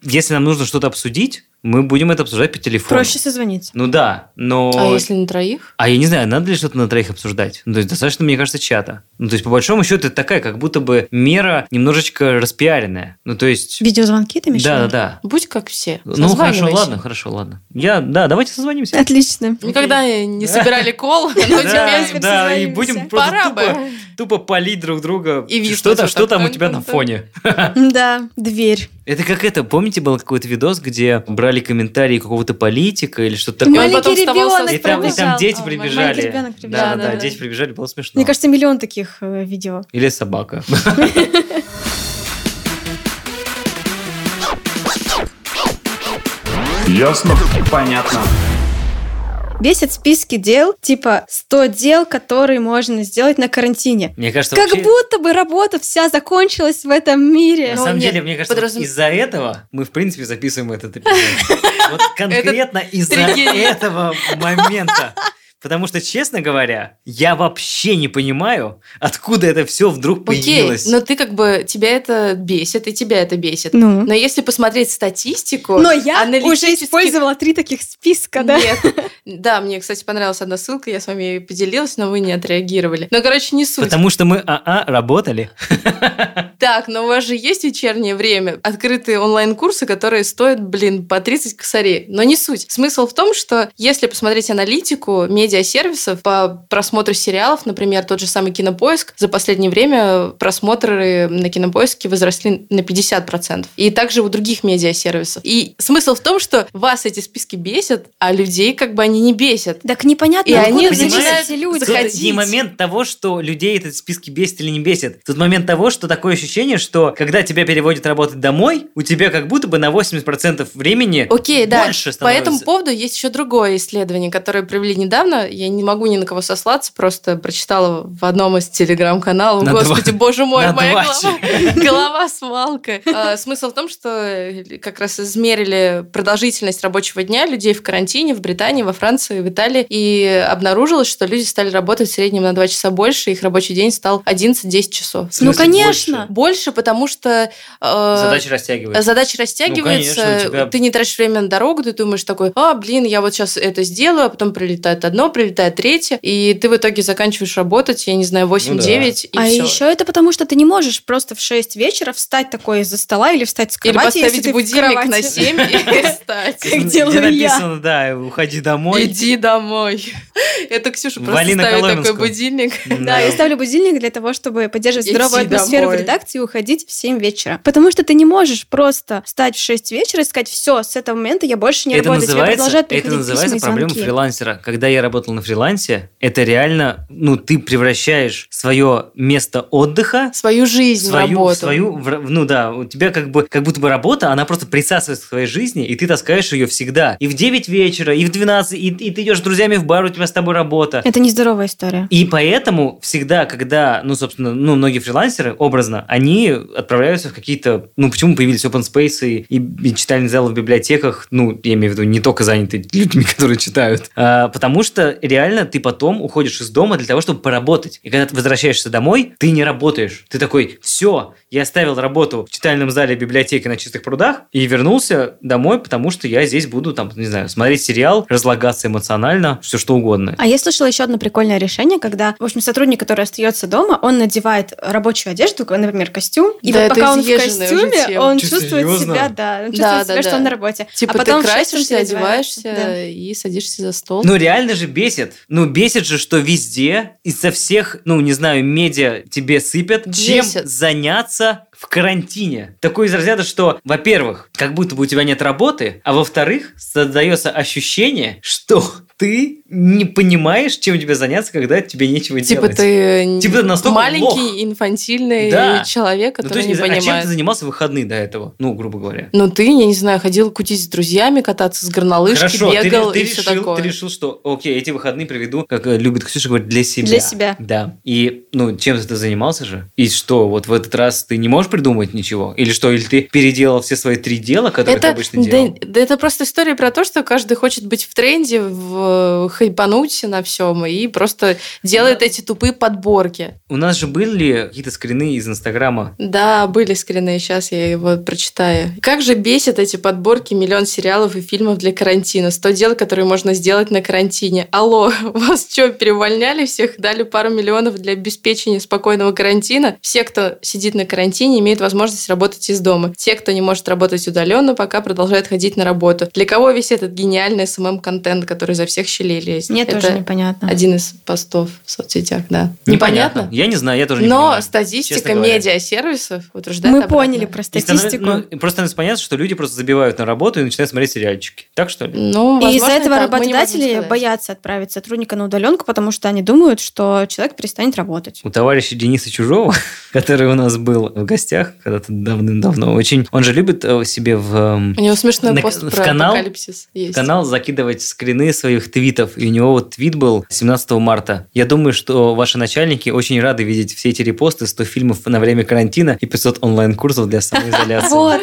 если нам нужно что-то обсудить, мы будем это обсуждать по телефону. Проще созвониться. Ну да, но... А если на троих? А я не знаю, надо ли что-то на троих обсуждать? Ну, то есть, достаточно, мне кажется, чата. Ну, то есть, по большому счету, это такая, как будто бы мера немножечко распиаренная. Ну, то есть... Видеозвонки ты имеешь Да, да, да. Будь как все. Ну, хорошо, ладно, хорошо, ладно. Я, да, давайте созвонимся. Отлично. Никогда не собирали кол, но теперь да, и будем просто Пора тупо, бы. тупо палить друг друга. И что что там у тебя на фоне? Да, дверь. Это как это, помните, был какой-то видос, где брали комментарии какого-то политика или что-то такое? потом Маленький ребенок И там, и там дети прибежали. прибежал. Да, да, да. дети прибежали, было смешно. Мне кажется, миллион таких э, видео. Или собака. Ясно? Понятно. Бесит списки дел, типа 100 дел, которые можно сделать на карантине. Мне кажется, Как вообще... будто бы работа вся закончилась в этом мире. На Ну, самом нет, деле, мне кажется, вот подразум- из-за этого мы, в принципе, записываем этот эпизод. Вот конкретно из-за этого момента. Потому что, честно говоря, я вообще не понимаю, откуда это все вдруг Окей, появилось. но ты как бы, тебя это бесит, и тебя это бесит. Ну. Но если посмотреть статистику... Но я уже аналитических- использовала три таких списка, да? Нет. Да, мне, кстати, понравилась одна ссылка, я с вами поделилась, но вы не отреагировали. Ну, короче, не суть. Потому что мы АА работали. Так, но у вас же есть вечернее время, открытые онлайн-курсы, которые стоят, блин, по 30 косарей. Но не суть. Смысл в том, что если посмотреть аналитику медиасервисов по просмотру сериалов, например, тот же самый Кинопоиск, за последнее время просмотры на Кинопоиске возросли на 50%. И также у других медиасервисов. И смысл в том, что вас эти списки бесят, а людей как бы они не бесят. Так непонятно, И они начинают люди. Тут заходить. не момент того, что людей этот списки бесит или не бесит. Тут момент того, что такое ощущение, что когда тебя переводят работать домой, у тебя как будто бы на 80% времени Окей, да. больше По становится. этому поводу есть еще другое исследование, которое провели недавно. Я не могу ни на кого сослаться, просто прочитала в одном из телеграм-каналов. На Господи, два- боже мой, на моя два голова, голова свалка. А, Смысл в том, что э, как раз измерили продолжительность рабочего дня людей в карантине в Британии, во Франции, в Италии, и обнаружилось, что люди стали работать в среднем на 2 часа больше, их рабочий день стал 11-10 часов. Ну, конечно. больше? Больше, потому что... э, Задача растягивается. Задача растягивается, Ну, конечно, тебя- ты не тратишь время на дорогу, ты думаешь такой, а, блин, я вот сейчас это сделаю, а потом прилетает одно, прилетает третье, и ты в итоге заканчиваешь работать, я не знаю, 8-9, и а все. еще это потому, что ты не можешь просто в 6 вечера встать такой из-за стола или встать с Или кровати, если поставить будильник на 7 и встать. Как делаю я. написано, да, уходи домой. Иди домой. Это Ксюша просто ставит такой будильник. Да, я ставлю будильник для того, чтобы поддерживать здоровую атмосферу в редакции и уходить в 7 вечера. Потому что ты не можешь просто встать в 6 вечера и сказать, все, с этого момента я больше не это работаю. Тебе называется, продолжают это приходить называется письма и проблема фрилансера. Когда я работал на фрилансе, это реально, ну, ты превращаешь свое место отдыха Свою жизнь, свою, работу. свою, ну да, у тебя как бы, как будто бы работа, она просто присасывается к твоей жизни, и ты таскаешь ее всегда. И в 9 вечера, и в 12, и, и ты идешь с друзьями в бар, у тебя с тобой работа. Это нездоровая история. И поэтому всегда, когда, ну, собственно, ну, многие фрилансеры, образно, они отправляются в какие-то, ну, почему появились open space и, и читальные залы в библиотеках, ну, я имею в виду, не только заняты людьми, которые читают, а, потому что реально ты потом уходишь из дома для того, чтобы поработать. И когда ты возвращаешься домой, ты не работаешь. Ты такой, все, я оставил работу в читальном зале библиотеки на чистых прудах и вернулся домой, потому что я здесь буду, там, не знаю, смотреть сериал, разлагаться эмоционально, все что угодно. А я слышала еще одно прикольное решение, когда, в общем, сотрудник, который остается дома, он надевает рабочую одежду, например, костюм, и Да, вот пока он в костюме, он Чё, чувствует серьезно? себя, да, он чувствует Да, себя, да, что да. он на работе. Типа а потом ты красишься, одеваешься Да. и садишься за стол. Ну, реально же бесит. Ну, бесит же, что везде из со всех, ну, не знаю, медиа тебе сыпят, чем Бесит. заняться в карантине. Такой из разряда, что, во-первых, как будто бы у тебя нет работы, а во-вторых, создается ощущение, что ты не понимаешь, чем тебе заняться, когда тебе нечего Типа делать. ты Типа ты настолько маленький, лох. инфантильный Да. человек, Ну, который то есть, не а чем понимает. ты занимался в выходные до этого? Ну, грубо говоря. Ну, ты, я не знаю, ходил кутить с друзьями, кататься с горнолыжки, Хорошо, ты, бегал ты и все решил, такое. ты решил, что окей, эти выходные проведу, как э, любит Ксюша говорить, для себя. Для себя. Да. И, ну, чем ты занимался же? И что, вот в этот раз ты не можешь придумать ничего? Или что, или ты переделал все свои три дела, которые ты это, обычно да, делал? да это просто история про то, что каждый хочет быть в тренде, в, хайпануть на всем и просто делает эти тупые подборки. У нас же были какие-то скрины из Инстаграма. Да, были скрины, сейчас я его прочитаю. Как же бесит эти подборки миллион сериалов и фильмов для карантина. 100 дел, которые можно сделать на карантине. Алло, вас что, переувольняли всех? Дали пару миллионов для обеспечения спокойного карантина? Все, кто сидит на карантине, имеют возможность работать из дома. Те, кто не может работать удаленно, пока продолжают ходить на работу. Для кого весь этот гениальный SMM-контент, который за всех щелей лезет? Мне Это тоже непонятно. один из постов в соцсетях, да. Непонятно? Я не знаю, я тоже не Но понимаю, статистика честно говоря. медиасервисов утверждает Мы обратное. поняли про статистику. ну, просто становится понятно, что люди просто забивают на работу и начинают смотреть сериальчики. Так что ли? Ну, И из-за этого так, работодатели боятся отправить сотрудника на удаленку, потому что они думают, что человек перестанет работать. У товарища Дениса Чужого, который у нас был в гостях когда-то давным-давно, очень... Он же любит э, себе в эм, У него смешной На- пост в про канал- апокалипсис есть. канал закидывать скрины своих твитов. И у него вот твит был 17 марта. Я думаю, что ваши начальники очень рады видеть все эти репосты, 100 фильмов на время карантина и 500 онлайн-курсов для самоизоляции. Вот,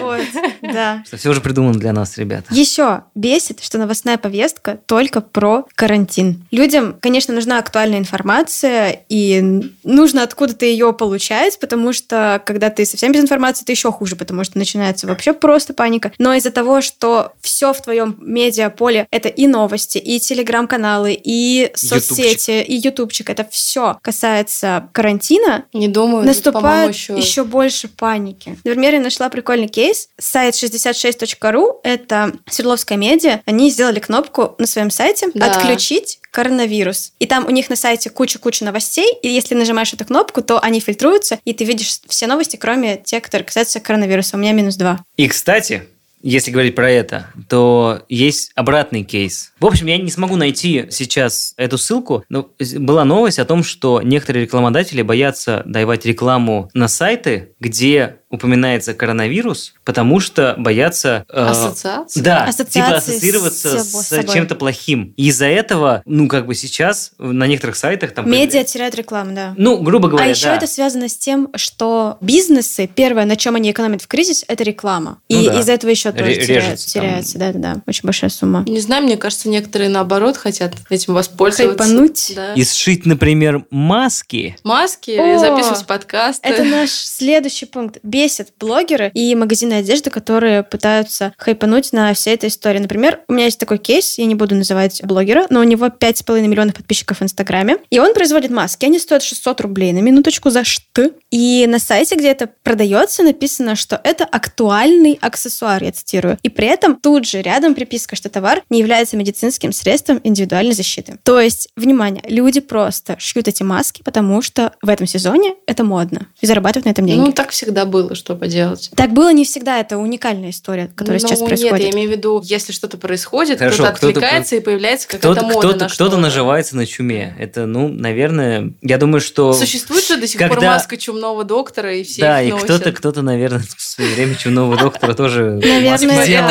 вот, да. Что все уже придумано для нас, ребята. Еще бесит, что новостная повестка только про карантин. Людям, конечно, нужна актуальная информация, и нужно откуда-то ее получать, потому что когда ты совсем без информации, это еще хуже, потому что начинается вообще просто паника. Но из-за того, что все в твоем медиаполе это и новости, и телеграм-каналы, и соцсети, и ютубчик, это все касается карантина, Не думаю, тут, наступает еще... еще... больше паники. Например, я нашла прикольный кейс. Сайт 66.ru, это Свердловская медиа, они сделали кнопку на своем сайте Да. «Отключить коронавирус». И там у них на сайте куча-куча новостей, и если нажимаешь эту кнопку, то они фильтруются, и ты видишь все новости, кроме тех, которые касаются коронавируса. У меня минус два. И, кстати, если говорить про это, то есть обратный кейс. В общем, я не смогу найти сейчас эту ссылку, но была новость о том, что некоторые рекламодатели боятся давать рекламу на сайты, где упоминается коронавирус, потому что боятся... э, Ассоциации? Да, Ассоциации типа ассоциироваться с с, чем-то плохим. И из-за этого, ну, как бы сейчас на некоторых сайтах там... Медиа теряют рекламу, да. Ну, грубо говоря, А еще да. это связано с тем, что бизнесы, первое, на чем они экономят в кризис, это реклама. Ну и да. из-за этого еще тоже Ре- теряется, режется там. теряется, да, да, да. Очень большая сумма. Не знаю, мне кажется, некоторые наоборот хотят этим воспользоваться. Хайпануть? Да. И сшить, например, маски. Маски, О, записывать подкасты. Это наш следующий пункт. Бесит блогеры и магазины одежды, которые пытаются хайпануть на всей этой истории. Например, у меня есть такой кейс, я не буду называть блогера, но у него 5,5 миллионов подписчиков в Инстаграме, и он производит маски. Они стоят 600 рублей на минуточку за шты. И на сайте, где это продается, написано, что это актуальный аксессуар, я цитирую. И при этом тут же рядом приписка, что товар не является медицинским средством индивидуальной защиты. То есть, внимание, люди просто шьют эти маски, потому что в этом сезоне это модно. И зарабатывают на этом деньги. Ну, так всегда было, что поделать. Так было не всегда, это уникальная история, которая Ну, сейчас Нет, происходит. я имею в виду, если что-то происходит, Хорошо, кто-то кто-то отвлекается и появляется какая-то Кто-то, мода кто-то, на кто-то наживается на чуме. Это, ну, наверное, я думаю, что... Существует же до сих пор когда- маска чумного доктора, и все да, их и носят. кто-то, кто-то, наверное, в свое время чумного доктора тоже Наверное, маску это сделал,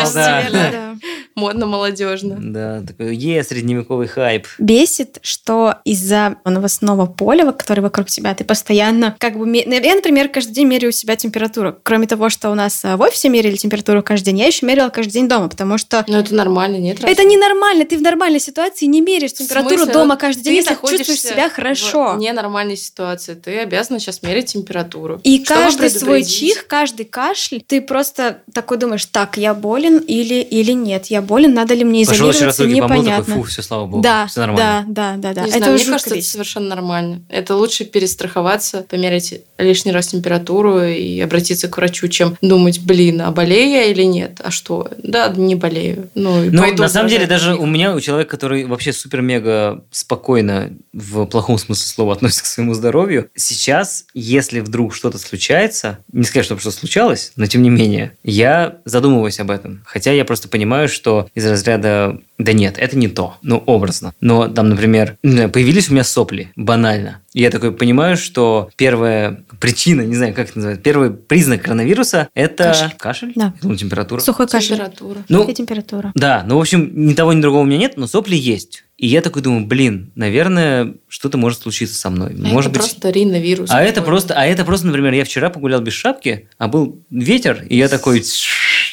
ж да. такой, е, средневековый хайп. Бесит, что из-за новостного поля, который вокруг тебя, ты постоянно как бы... Я, например, каждый день меряю у себя температуру. Кроме того, что у нас э, в офисе мерили температуру каждый день, я еще мерила каждый день дома, потому что Ну, это нормально, нет? разве? это ненормально. Ты в нормальной ситуации не меряешь температуру дома каждый день, ты если чувствуешь себя хорошо. В ненормальной ситуации. Ты обязана сейчас мерить температуру. И каждый свой чих, каждый кашель, ты просто такой думаешь, так, я болен или, или нет, я болен, надо ли мне Пошел еще раз изолироваться, руки помыл, такой, непонятно. фу, все, слава богу, да, все нормально. да, да, да, да. Не это знаю, мне кажется, это бесит. совершенно нормально. Это лучше перестраховаться, померить лишний раз температуру и обратиться к врачу, чем думать, блин, а болею я или нет? А что? Да, не болею. Ну, и Ну, пойду на самом деле, даже у меня, у человека, который вообще супер-мега спокойно, в плохом смысле слова, относится к своему здоровью, сейчас, если вдруг что-то случается, не сказать, чтобы что-то случалось, но тем не менее, я задумываюсь об этом. Хотя я просто понимаю, что из разряда да нет, это не то, ну, образно. Но там, например, появились у меня сопли, банально. И я такой понимаю, что первая причина, не знаю, как это называется, первый признак коронавируса – это Кашель. кашель, Да. ну, температура. Сухой кашель Температура. Ну, и температура. да, ну, в общем, ни того, ни другого у меня нет, но сопли есть. И я такой думаю, блин, наверное, что-то может случиться со мной. А может это быть... просто риновирус. А это просто, а это просто, например, я вчера погулял без шапки, а был ветер, и я такой...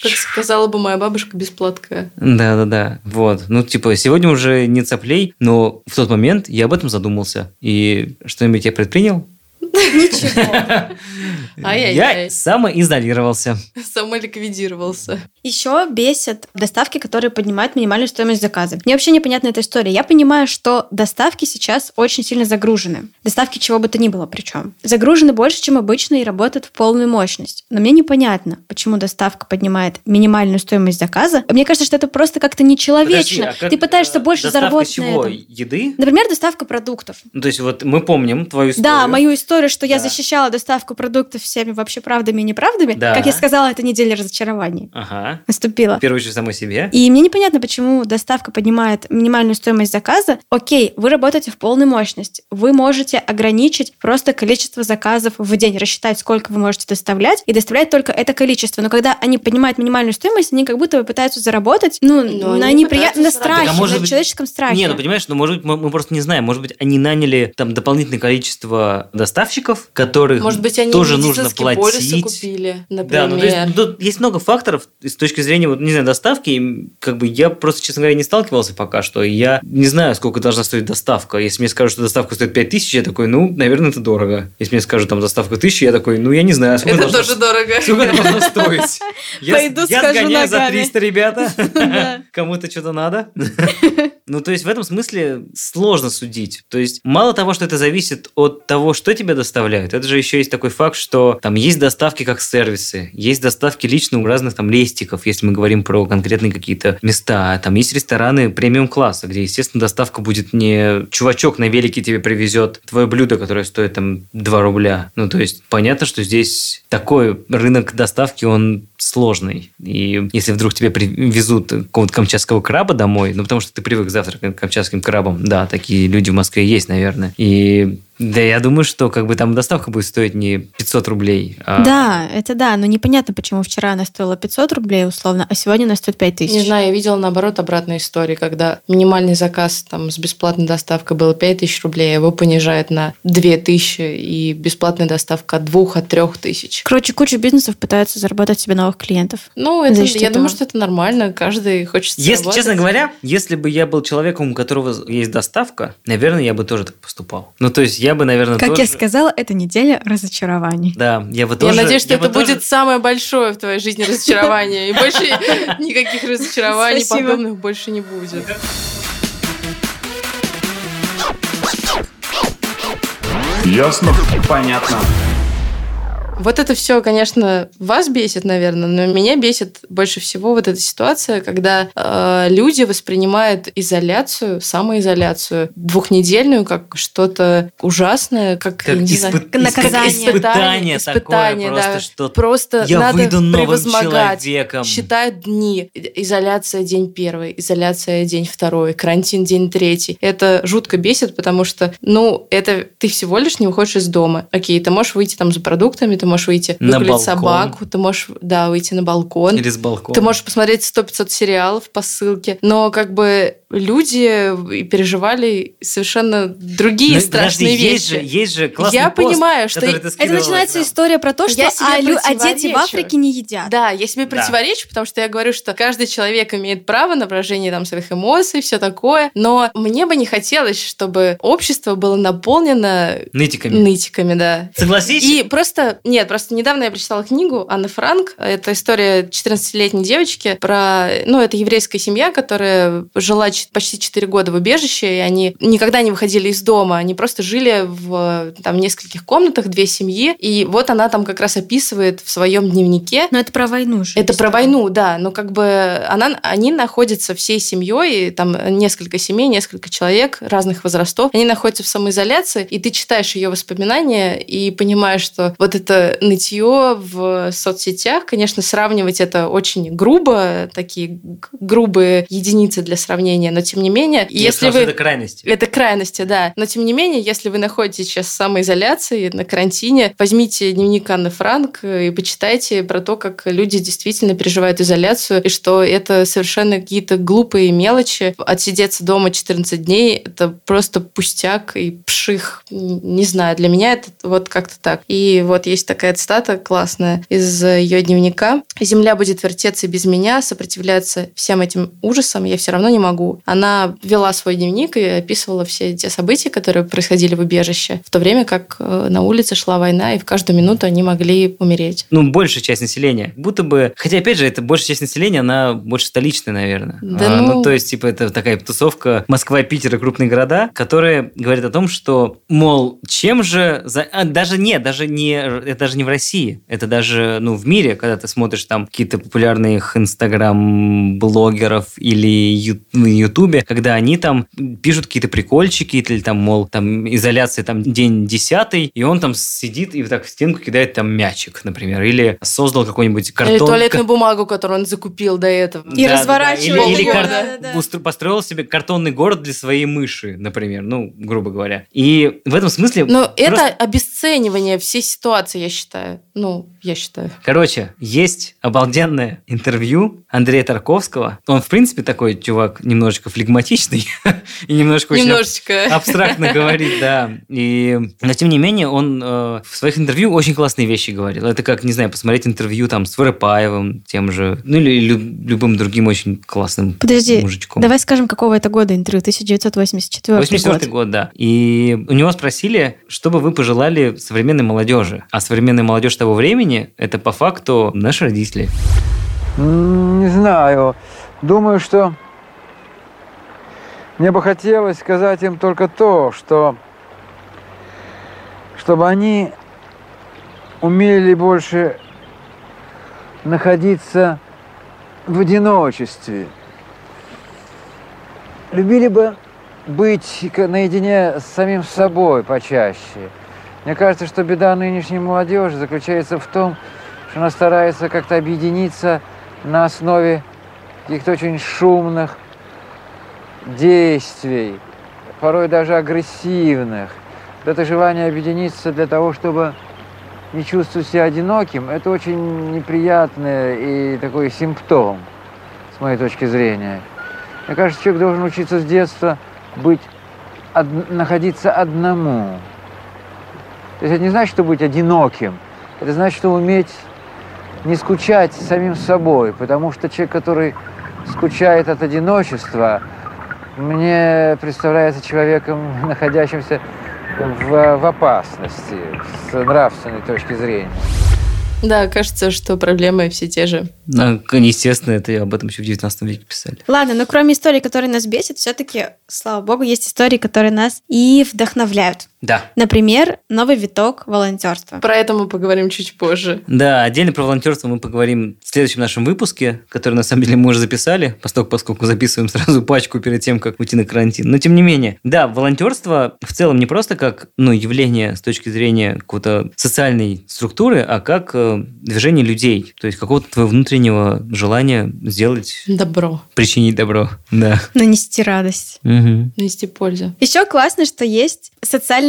Как сказала бы моя бабушка, без платка. Да-да-да, вот. Ну, типа, сегодня уже нет соплей, но в тот момент я об этом задумался. И что-нибудь я предпринял? Ничего. Я самоизолировался. Самоликвидировался. Еще бесят доставки, которые поднимают минимальную стоимость заказа. Мне вообще непонятна эта история. Я понимаю, что доставки сейчас очень сильно загружены. Доставки чего бы то ни было причем. Загружены больше, чем обычно и работают в полную мощность. Но мне непонятно, почему доставка поднимает минимальную стоимость заказа. Мне кажется, что это просто как-то нечеловечно. Подожди, а как, Ты пытаешься больше доставка заработать чего? на этом. Еды? Например, доставка продуктов. Ну, то есть, вот мы помним твою историю. Да, мою историю, что я Да. защищала доставку продуктов всеми вообще правдами и неправдами. Да. Как я сказала, это неделя разочарований Ага. наступила. В первую очередь, самой себе. И мне непонятно, почему доставка поднимает минимальную стоимость заказа. Окей, вы работаете в полную мощность. Вы можете ограничить просто количество заказов в день, рассчитать, сколько вы можете доставлять, и доставлять только это количество. Но когда они поднимают минимальную стоимость, они как будто бы пытаются заработать, ну, Но на они неприятном, страхе, Так, а может на быть- человеческом страхе. Не, ну понимаешь, ну может быть мы, мы просто не знаем, может быть они наняли там дополнительное количество доставщиков, которых Может быть, они тоже нужно платить. купили, Да, например. ну то есть ну, тут есть много факторов с точки зрения, вот, не знаю, доставки. Как бы я просто, честно говоря, не сталкивался пока что. Я не знаю, сколько должна стоить доставка. Если мне скажут, что доставка стоит 5000, я такой, ну, наверное, это дорого. Если мне скажут, там, доставка 1000, я такой, ну, я не знаю, сколько Это должно тоже дорого. Сколько это должно стоить? Я, Пойду я схожу сгоняю за ногами. 300, ребята. Да. Кому-то что-то надо. Ну, то есть в этом смысле сложно судить. То есть мало того, что это зависит от того, что тебе доставляют, это же еще есть такой факт, что там есть доставки как сервисы, есть доставки лично у разных там лестиков, если мы говорим про конкретные какие-то места. Там есть рестораны премиум-класса, где, естественно, доставка будет не чувачок на велике тебе привезет твое блюдо, которое стоит там 2 рубля. Ну, то есть понятно, что здесь такой рынок доставки, он сложный. И если вдруг тебе привезут какого-то камчатского краба домой, ну, потому что ты привык завтракать камчатским крабом, да, такие люди в Москве есть, наверное. И да, я думаю, что как бы там доставка будет стоить не 500 рублей. А... Да, это да, но непонятно, почему вчера она стоила 500 рублей условно, а сегодня она стоит 5000. Не знаю, я видела наоборот обратную историю, когда минимальный заказ там с бесплатной доставкой был 5000 рублей, а его понижает на 2000 и бесплатная доставка от 2 от 3000. Короче, куча бизнесов пытаются заработать себе новых клиентов. Ну, это, я этого. думаю, что это нормально, каждый хочет Если, заработать. честно говоря, если бы я был человеком, у которого есть доставка, наверное, я бы тоже так поступал. Ну, то есть я бы, наверное, Как тоже... я сказала, это неделя разочарований. Да, я бы Я тоже... надеюсь, что я это тоже- будет самое большое в твоей жизни разочарование. И больше никаких разочарований подобных больше не будет. Ясно? Понятно. Вот это все, конечно, вас бесит, наверное, но меня бесит больше всего вот эта ситуация, когда э, люди воспринимают изоляцию, самоизоляцию двухнедельную как что-то ужасное, как, Как, не знаю, испыт- наказание. испытание, испытание, такое, да. просто что Просто я надо выйду новым превозмогать. человеком. Считают дни. Изоляция день первый, изоляция день второй, карантин день третий. Это жутко бесит, потому что, ну, это ты всего лишь не уходишь из дома. Окей, ты можешь выйти там за продуктами, ты можешь выйти На выгулять балкон. собаку, ты можешь, да, выйти на балкон. Или с балкона. Ты можешь посмотреть 100-500 сериалов по ссылке, но как бы люди переживали совершенно другие Ну, страшные подожди, есть вещи. же, есть же классный Я пост, понимаю, что ты Это начинается нам. история про то, что а, лю- а дети в. Африке не едят. Да, я себе Да. противоречу, потому что я говорю, что каждый человек имеет право на выражение там, своих эмоций, все такое. Но мне бы не хотелось, чтобы общество было наполнено Нытиками. нытиками, да. Согласись? И просто, нет, просто недавно я прочитала книгу Анны Франк. Это история 14-летней девочки про, ну, это еврейская семья, которая жила почти 4 года в убежище, и они никогда не выходили из дома, они просто жили в там нескольких комнатах, две семьи, и вот она там как раз описывает в своем дневнике, Но это про войну же. это про войну, да, но как бы она, они находятся всей семьей, там несколько семей, несколько человек разных возрастов, они находятся в самоизоляции, и ты читаешь ее воспоминания и понимаешь, что вот это нытье в соцсетях, конечно, сравнивать это очень грубо, такие грубые единицы для сравнения, но тем не менее, Я если вы... Это крайности. Это крайности, да. Но тем не менее, если вы находитесь сейчас в самоизоляции, на карантине, возьмите дневник Анны Франк и почитайте про то, как люди действительно переживают изоляцию, и что это совершенно какие-то глупые мелочи. Отсидеться дома 14 дней – это просто пустяк и пших. Не знаю, для меня это вот как-то так. И вот есть такая цитата классная из ее дневника. «Земля будет вертеться без меня, сопротивляться всем этим ужасам я все равно не могу». Она вела свой дневник и описывала все те события, которые происходили в убежище, в то время как э, на улице шла война, и в каждую минуту они могли умереть. Ну, большая часть населения. Будто бы... Хотя, опять же, это большая часть населения, она больше столичная, наверное. Да А, ну- то есть, типа, это такая тусовка Москва, Питер и крупные города, которые говорят о том, что, мол, чем же... за- а, даже нет, даже не... Это даже не в России. Это даже, ну, в мире, когда ты смотришь там какие-то популярных инстаграм-блогеров или ю- на ютубе, когда они там пишут какие-то прикольчики, или там, мол, там изоляция там день десятый, и он там сидит и вот так в стенку кидает там мячик, например, или создал какой-нибудь картон... Или туалетную бумагу, которую он закупил до этого. И разворачивает Или, или его, кар- да-да-да. устро- построил себе картонный город для своей мыши, например, ну, грубо говоря. И в этом смысле... Но просто- это обесценивание всей ситуации, я считаю. Ну, я считаю. Короче, есть обалденное интервью Андрея Тарковского. Он, в принципе, такой чувак немножечко флегматичный и немножко очень Немножечко. абстрактно говорит, да. И, но, тем не менее, он э, в своих интервью очень классные вещи говорил. Это как, не знаю, посмотреть интервью там с Воропаевым, тем же, ну или лю- любым другим очень классным Подожди, мужичком. давай скажем, какого это года интервью? 1984 84 год. год, да. И у него спросили, что бы вы пожелали современной молодежи. А современная молодежь того времени – это по факту наши родители. Не знаю. Думаю, что Мне бы хотелось сказать им только то, что чтобы они умели больше находиться в одиночестве. Любили бы быть наедине с самим собой почаще. Мне кажется, что беда нынешней молодежи заключается в том, что она старается как-то объединиться на основе каких-то очень шумных действий, порой даже агрессивных. Это желание объединиться для того, чтобы не чувствовать себя одиноким, это очень неприятный и такой симптом, с моей точки зрения. Мне кажется, человек должен учиться с детства быть, од- находиться одному. То есть это не значит, что быть одиноким, это значит, что уметь не скучать самим собой, потому что человек, который скучает от одиночества, мне представляется человеком, находящимся в, в опасности с нравственной точки зрения. Да, кажется, что проблемы все те же. Ну, естественно, это об этом еще в 19 веке писали. Ладно, но кроме историй, которые нас бесят, все-таки, слава богу, есть истории, которые нас и вдохновляют. Да. Например, новый виток волонтерства. Про это мы поговорим чуть позже. Да, отдельно про волонтерство мы поговорим в следующем нашем выпуске, который на самом деле мы уже записали, поскольку, поскольку записываем сразу пачку перед тем, как уйти на карантин. Но тем не менее, да, волонтерство в целом не просто как ну, явление с точки зрения какой-то социальной структуры, а как э, движение людей, то есть какого-то твоего внутреннего желания сделать, Добро. причинить добро. Да. Нанести радость. Мгм. Нести пользу. Еще классно, что есть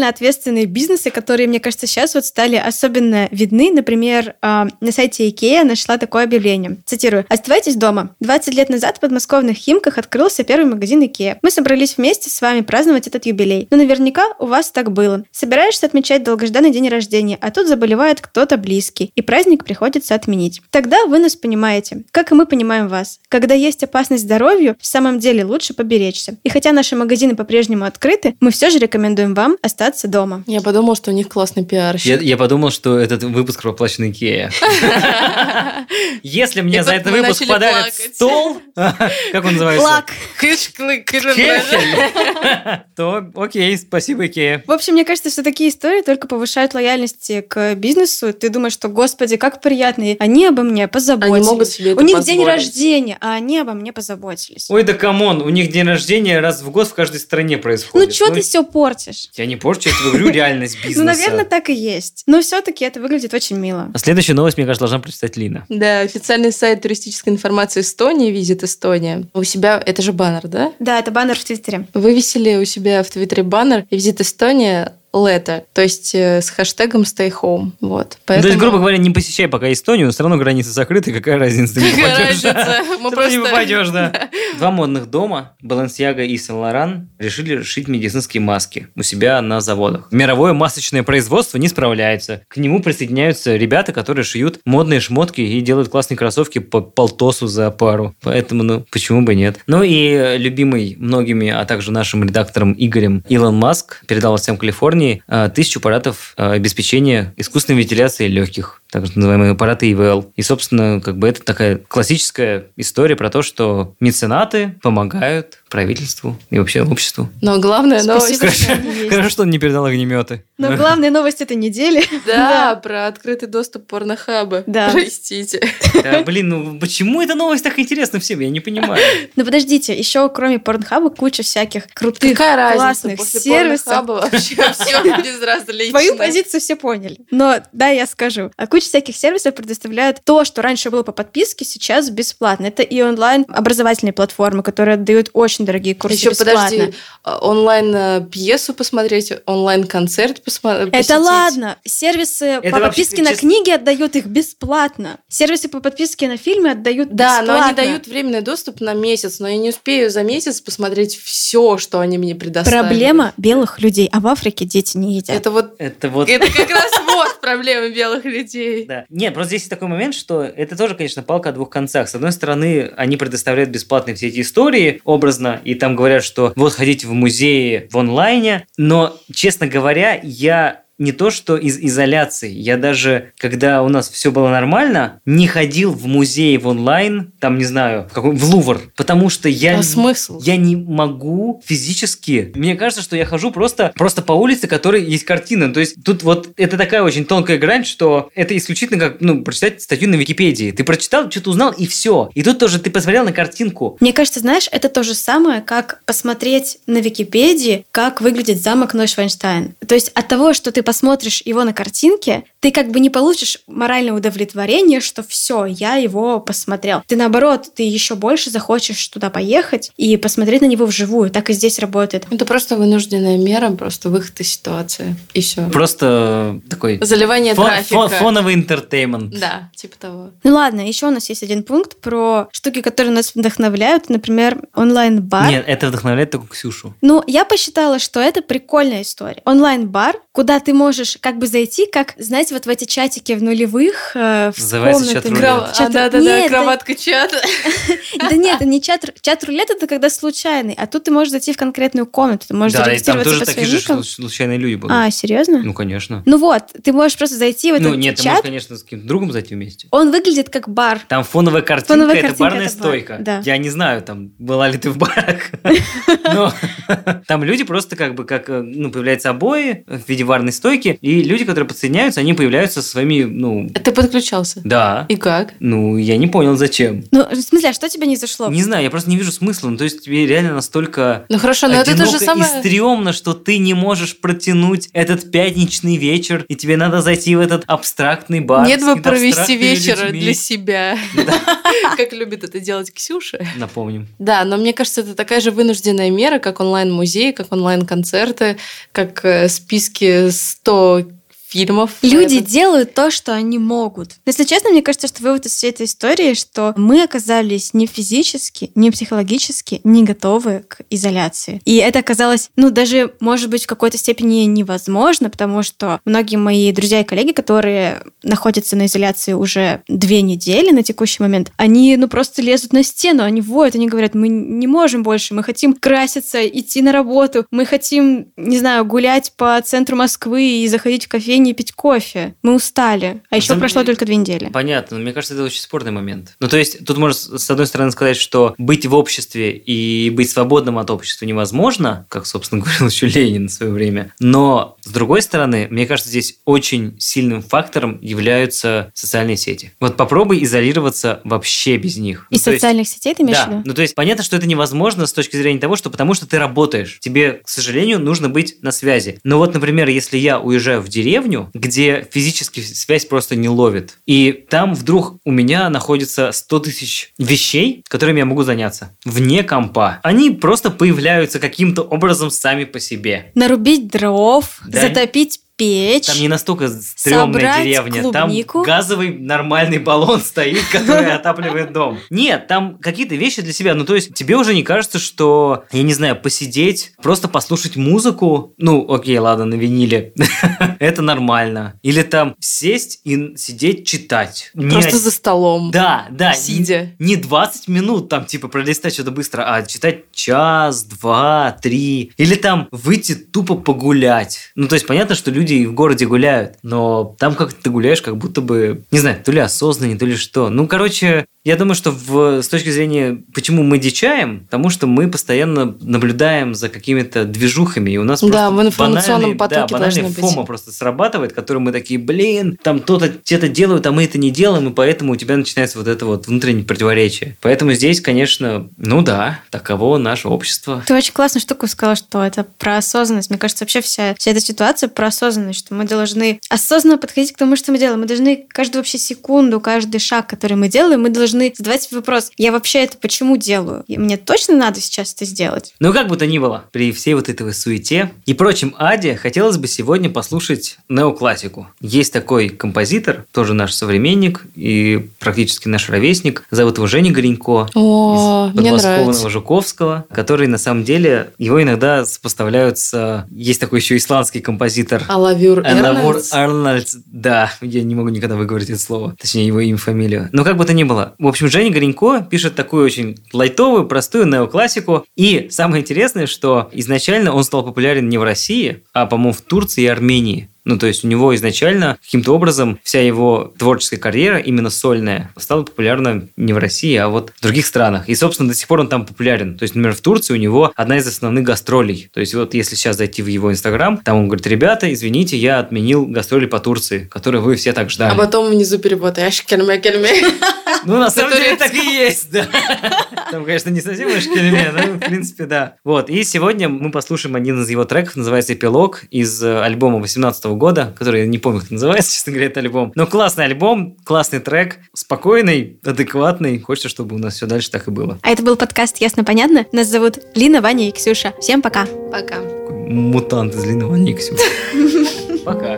социально ответственные бизнесы, которые, мне кажется, сейчас вот стали особенно видны. Например, а, на сайте IKEA нашла такое объявление. Цитирую. «Оставайтесь дома. 20 лет назад в подмосковных Химках открылся первый магазин IKEA. Мы собрались вместе с вами праздновать этот юбилей. Но наверняка у вас так было. Собираешься отмечать долгожданный день рождения, а тут заболевает кто-то близкий, и праздник приходится отменить. Тогда вы нас понимаете, как и мы понимаем вас. Когда есть опасность здоровью, в самом деле лучше поберечься. И хотя наши магазины по-прежнему открыты, мы все же рекомендуем вам остаться дома. Я подумал, что у них классный Я, пиарщик. я подумал, что этот выпуск проплачен Икея. Если мне за этот выпуск подарят стол, как он называется? Lack. То окей, спасибо, Икея. В общем, мне кажется, что такие истории только повышают лояльность к бизнесу. Ты думаешь, что, господи, как приятно, они обо мне позаботились. Они могут себе У них день рождения, а они обо мне позаботились. Ой, да come on, у них день рождения раз в год в каждой стране происходит. ну, что ты все портишь? Я не порчу, я тебе говорю реальность бизнеса. Ну, наверное, так и есть. Но все-таки это выглядит очень мило. А следующую новость, мне кажется, должна прочитать Лина. Да, официальный сайт туристической информации Эстонии, Visit Estonia. У себя, это же баннер, да? Да, это баннер в Твиттере. Вывесили у себя в Твиттере баннер Visit Estonia лето, то есть э, с хэштегом Stay Home. Вот. Ну, То есть, Поэтому- грубо говоря, не посещай пока Эстонию, но все равно границы закрыты, какая разница, ты Какая попадешь. разница? Мы Ты просто- не попадешь, да. Два модных дома, Балансиага и Сен-Лоран, решили шить медицинские маски у себя на заводах. Мировое масочное производство не справляется. К нему присоединяются ребята, которые шьют модные шмотки и делают классные кроссовки по полтосу за пару. Поэтому, ну, почему бы нет? Ну и э, любимый многими, а также нашим редактором Игорем Илон Маск передал всем Калифорнии э, тысячу аппаратов э, обеспечения искусственной вентиляции легких, так называемые аппараты ИВЛ. И, собственно, как бы это такая классическая история про то, что меценаты помогают правительству и вообще обществу. Но главная новость... Спасибо, что они есть. Хорошо, что он не передал огнеметы. Но главная новость этой недели. Да, про открытый доступ порнохаба. Да. Простите. Да, блин, ну почему эта новость так интересна всем? Я не понимаю. Но подождите, еще кроме порнхаба куча всяких крутых, Какая разница? классных После сервисов. порнохаба вообще все безразлично. Твою позицию все поняли. Но да, я скажу. А куча всяких сервисов предоставляют то, что раньше было по подписке, сейчас бесплатно. Это и онлайн образовательные платформы, которые отдают очень дорогие курсы Еще бесплатно. подожди, а, онлайн э, пьесу посмотреть, онлайн концерт посмотреть. Это ладно. Сервисы Это по подписке на книги отдают их бесплатно. Сервисы по подписке на фильмы отдают Да, бесплатно. но они дают временный доступ на месяц, но я не успею за месяц посмотреть все, что они мне предоставили. Проблема белых людей, а в Африке дети не едят. Это вот Это вот... это как раз вот проблема белых людей. Да. Нет, просто здесь такой момент, что это тоже, конечно, палка о двух концах. С одной стороны, они предоставляют бесплатные все эти истории образно, и там говорят, что вот ходите в музеи в онлайне, но, честно говоря, я не то, что из изоляции. Я даже, когда у нас все было нормально, не ходил в музей в онлайн, там, не знаю, в, какой, в Лувр, потому что я... А смысл? Я не могу физически. Мне кажется, что я хожу просто, просто по улице, которой есть картина. То есть тут вот это такая очень тонкая грань, что это исключительно как, ну, прочитать статью на Википедии. Ты прочитал, что-то узнал, и все. И тут тоже ты посмотрел на картинку. Мне кажется, знаешь, это то же самое, как посмотреть на Википедии, как выглядит замок Нойшвайнштайн. То есть от того, что ты посмотришь его на картинке, ты как бы не получишь моральное удовлетворение, что все, я его посмотрел. Ты наоборот, ты еще больше захочешь туда поехать и посмотреть на него вживую. Так и здесь работает. Это просто вынужденная мера, просто выход из ситуации. И все. Просто такой Заливание фон- трафика. фон- фоновый entertainment. Да, типа того. Ну ладно, еще у нас есть один пункт про штуки, которые нас вдохновляют. Например, онлайн-бар. Нет, это вдохновляет только Ксюшу. Ну, я посчитала, что это прикольная история. Онлайн-бар, куда ты можешь как бы зайти, как, знаете, вот в эти чатики в нулевых, э, в Называется комнаты. чат-рулет. Кров- Чат- А, да, да, да, Нет, кроватка чата. Да нет, это не чат. Чат-рулет это когда случайный, а тут ты можешь зайти в конкретную комнату, ты можешь да, и там зарегистрироваться тоже по такие своим же случайные люди будут. А, серьезно? Ну, конечно. Ну вот, ты можешь просто зайти в этот Ну, нет, ты чат. можешь, конечно, с каким-то другом зайти вместе. Он выглядит как бар. Там фоновая картинка, Фоновая это картинка, барная стойка. да. Я не знаю, там, была ли ты в барах. Но там люди просто как бы, как, э, ну, появляются обои в виде барной стойки, и люди, которые подсоединяются, они появляются со своими, ну, Ты подключался? да. И как? Ну, я не понял, зачем. Ну, в смысле, а что тебе не зашло? Не знаю, я просто не вижу смысла. Ну, то есть тебе реально настолько Ну хорошо, но это то же одиноко самое... и стрёмно, что ты не можешь протянуть этот пятничный вечер, и тебе надо зайти в этот абстрактный бар. Нет бы провести вечер людьми. для себя, как любит это делать Ксюша. Напомним. Да, но мне кажется, это такая же вынужденная мера, как онлайн-музей, как онлайн-концерты, как э, списки 100 фильмов. Люди Это- делают то, что они могут. Если честно, мне кажется, что вывод из всей этой истории, что мы оказались не физически, не психологически не готовы к изоляции. И это оказалось, ну, даже, может быть, в какой-то степени невозможно, потому что многие мои друзья и коллеги, которые находятся на изоляции уже две недели на текущий момент, они, ну, просто лезут на стену, они воют, они говорят, мы не можем больше, мы хотим краситься, идти на работу, мы хотим, не знаю, гулять по центру Москвы и заходить в кофейни и пить кофе. Мы устали. А еще прошло только две недели. Понятно, но мне кажется, это очень спорный момент. Ну, то есть, тут можно, с одной стороны, сказать, что быть в обществе и быть свободным от общества невозможно, как, собственно, говорил еще Ленин в свое время. Но, с другой стороны, мне кажется, здесь очень сильным фактором являются социальные сети. Вот попробуй изолироваться вообще без них. Из Ну, то есть- социальных сетей ты имеешь в Да, виду? ну то есть понятно, что это невозможно с точки зрения того, что потому что ты работаешь. Тебе, к сожалению, нужно быть на связи. Но вот, например, если я уезжаю в деревню, где физически связь просто не ловит, и там вдруг у меня находится 100 тысяч вещей, которыми я могу заняться, вне компа. Они просто появляются каким-то образом сами по себе. Нарубить дров, Да. затопить печь. Там не настолько стрёмная деревня. клубнику. Там газовый нормальный баллон стоит, который отапливает дом. Нет, там какие-то вещи для себя. Ну, то есть, тебе уже не кажется, что, я не знаю, посидеть, просто послушать музыку. Ну, окей, ладно, на виниле. Это нормально. Или там сесть и сидеть читать. Просто за столом. Да, да. Сидя. Не 20 минут там, типа, пролистать что-то быстро, а читать час, два, три. Или там выйти тупо погулять. Ну, то есть, понятно, что люди и в городе гуляют, но там как ты гуляешь, как будто бы, не знаю, то ли осознаннее, то ли что. Ну, короче, я думаю, что в, с точки зрения, почему мы дичаем, потому что мы постоянно наблюдаем за какими-то движухами, и у нас Да, просто в информационном банальный- потоке да, банальный быть. фома просто срабатывает, который мы такие, блин, там кто-то те-то делают, а мы это не делаем, и поэтому у тебя начинается вот это вот внутреннее противоречие. Поэтому здесь, конечно, ну да, таково наше общество. Ты очень классную штуку сказала, что это про осознанность. Мне кажется, вообще вся, вся эта ситуация про осознанность, что мы должны осознанно подходить к тому, что мы делаем. Мы должны каждую вообще секунду, каждый шаг, который мы делаем, мы должны задавать себе вопрос, я вообще это почему делаю? И Мне точно надо сейчас это сделать? Ну, как бы то ни было, при всей вот этой суете и прочем аде, хотелось бы сегодня послушать неоклассику. Есть такой композитор, тоже наш современник и практически наш ровесник, зовут его Женя Горенько. О, из мне подмосковного. Жуковского, который на самом деле, его иногда сопоставляют с... Есть такой еще исландский композитор. Алавюр Эннавур Эрнольдс. Арнольдс, да, я не могу никогда выговорить это слово, точнее его имя, фамилию. Но как бы то ни было. В общем, Женя Горенько пишет такую очень лайтовую, простую неоклассику. И самое интересное, что изначально он стал популярен не в России, а, по-моему, в Турции и Армении. Ну, то есть у него изначально каким-то образом вся его творческая карьера, именно сольная, стала популярна не в России, а вот в других странах. И, собственно, до сих пор он там популярен. То есть, например, в Турции у него одна из основных гастролей. То есть, вот если сейчас зайти в его Инстаграм, там он говорит, ребята, извините, я отменил гастроли по Турции, которые вы все так ждали. А потом внизу перевод. «Яш кельме кельме». Ну, на самом деле так и есть, да. Там, конечно, не совсем шкельме, но, в принципе, да. Вот, и сегодня мы послушаем один из его треков, называется «Эпилог», из э, альбома 18 года, который я не помню, как называется, честно говоря, этот альбом. Но классный альбом, классный трек, спокойный, адекватный. Хочется, чтобы у нас все дальше так и было. А это был подкаст «Ясно-понятно». Нас зовут Лина, Ваня и Ксюша. Всем пока. Пока. Мутант из длинного Никсиуса. Пока,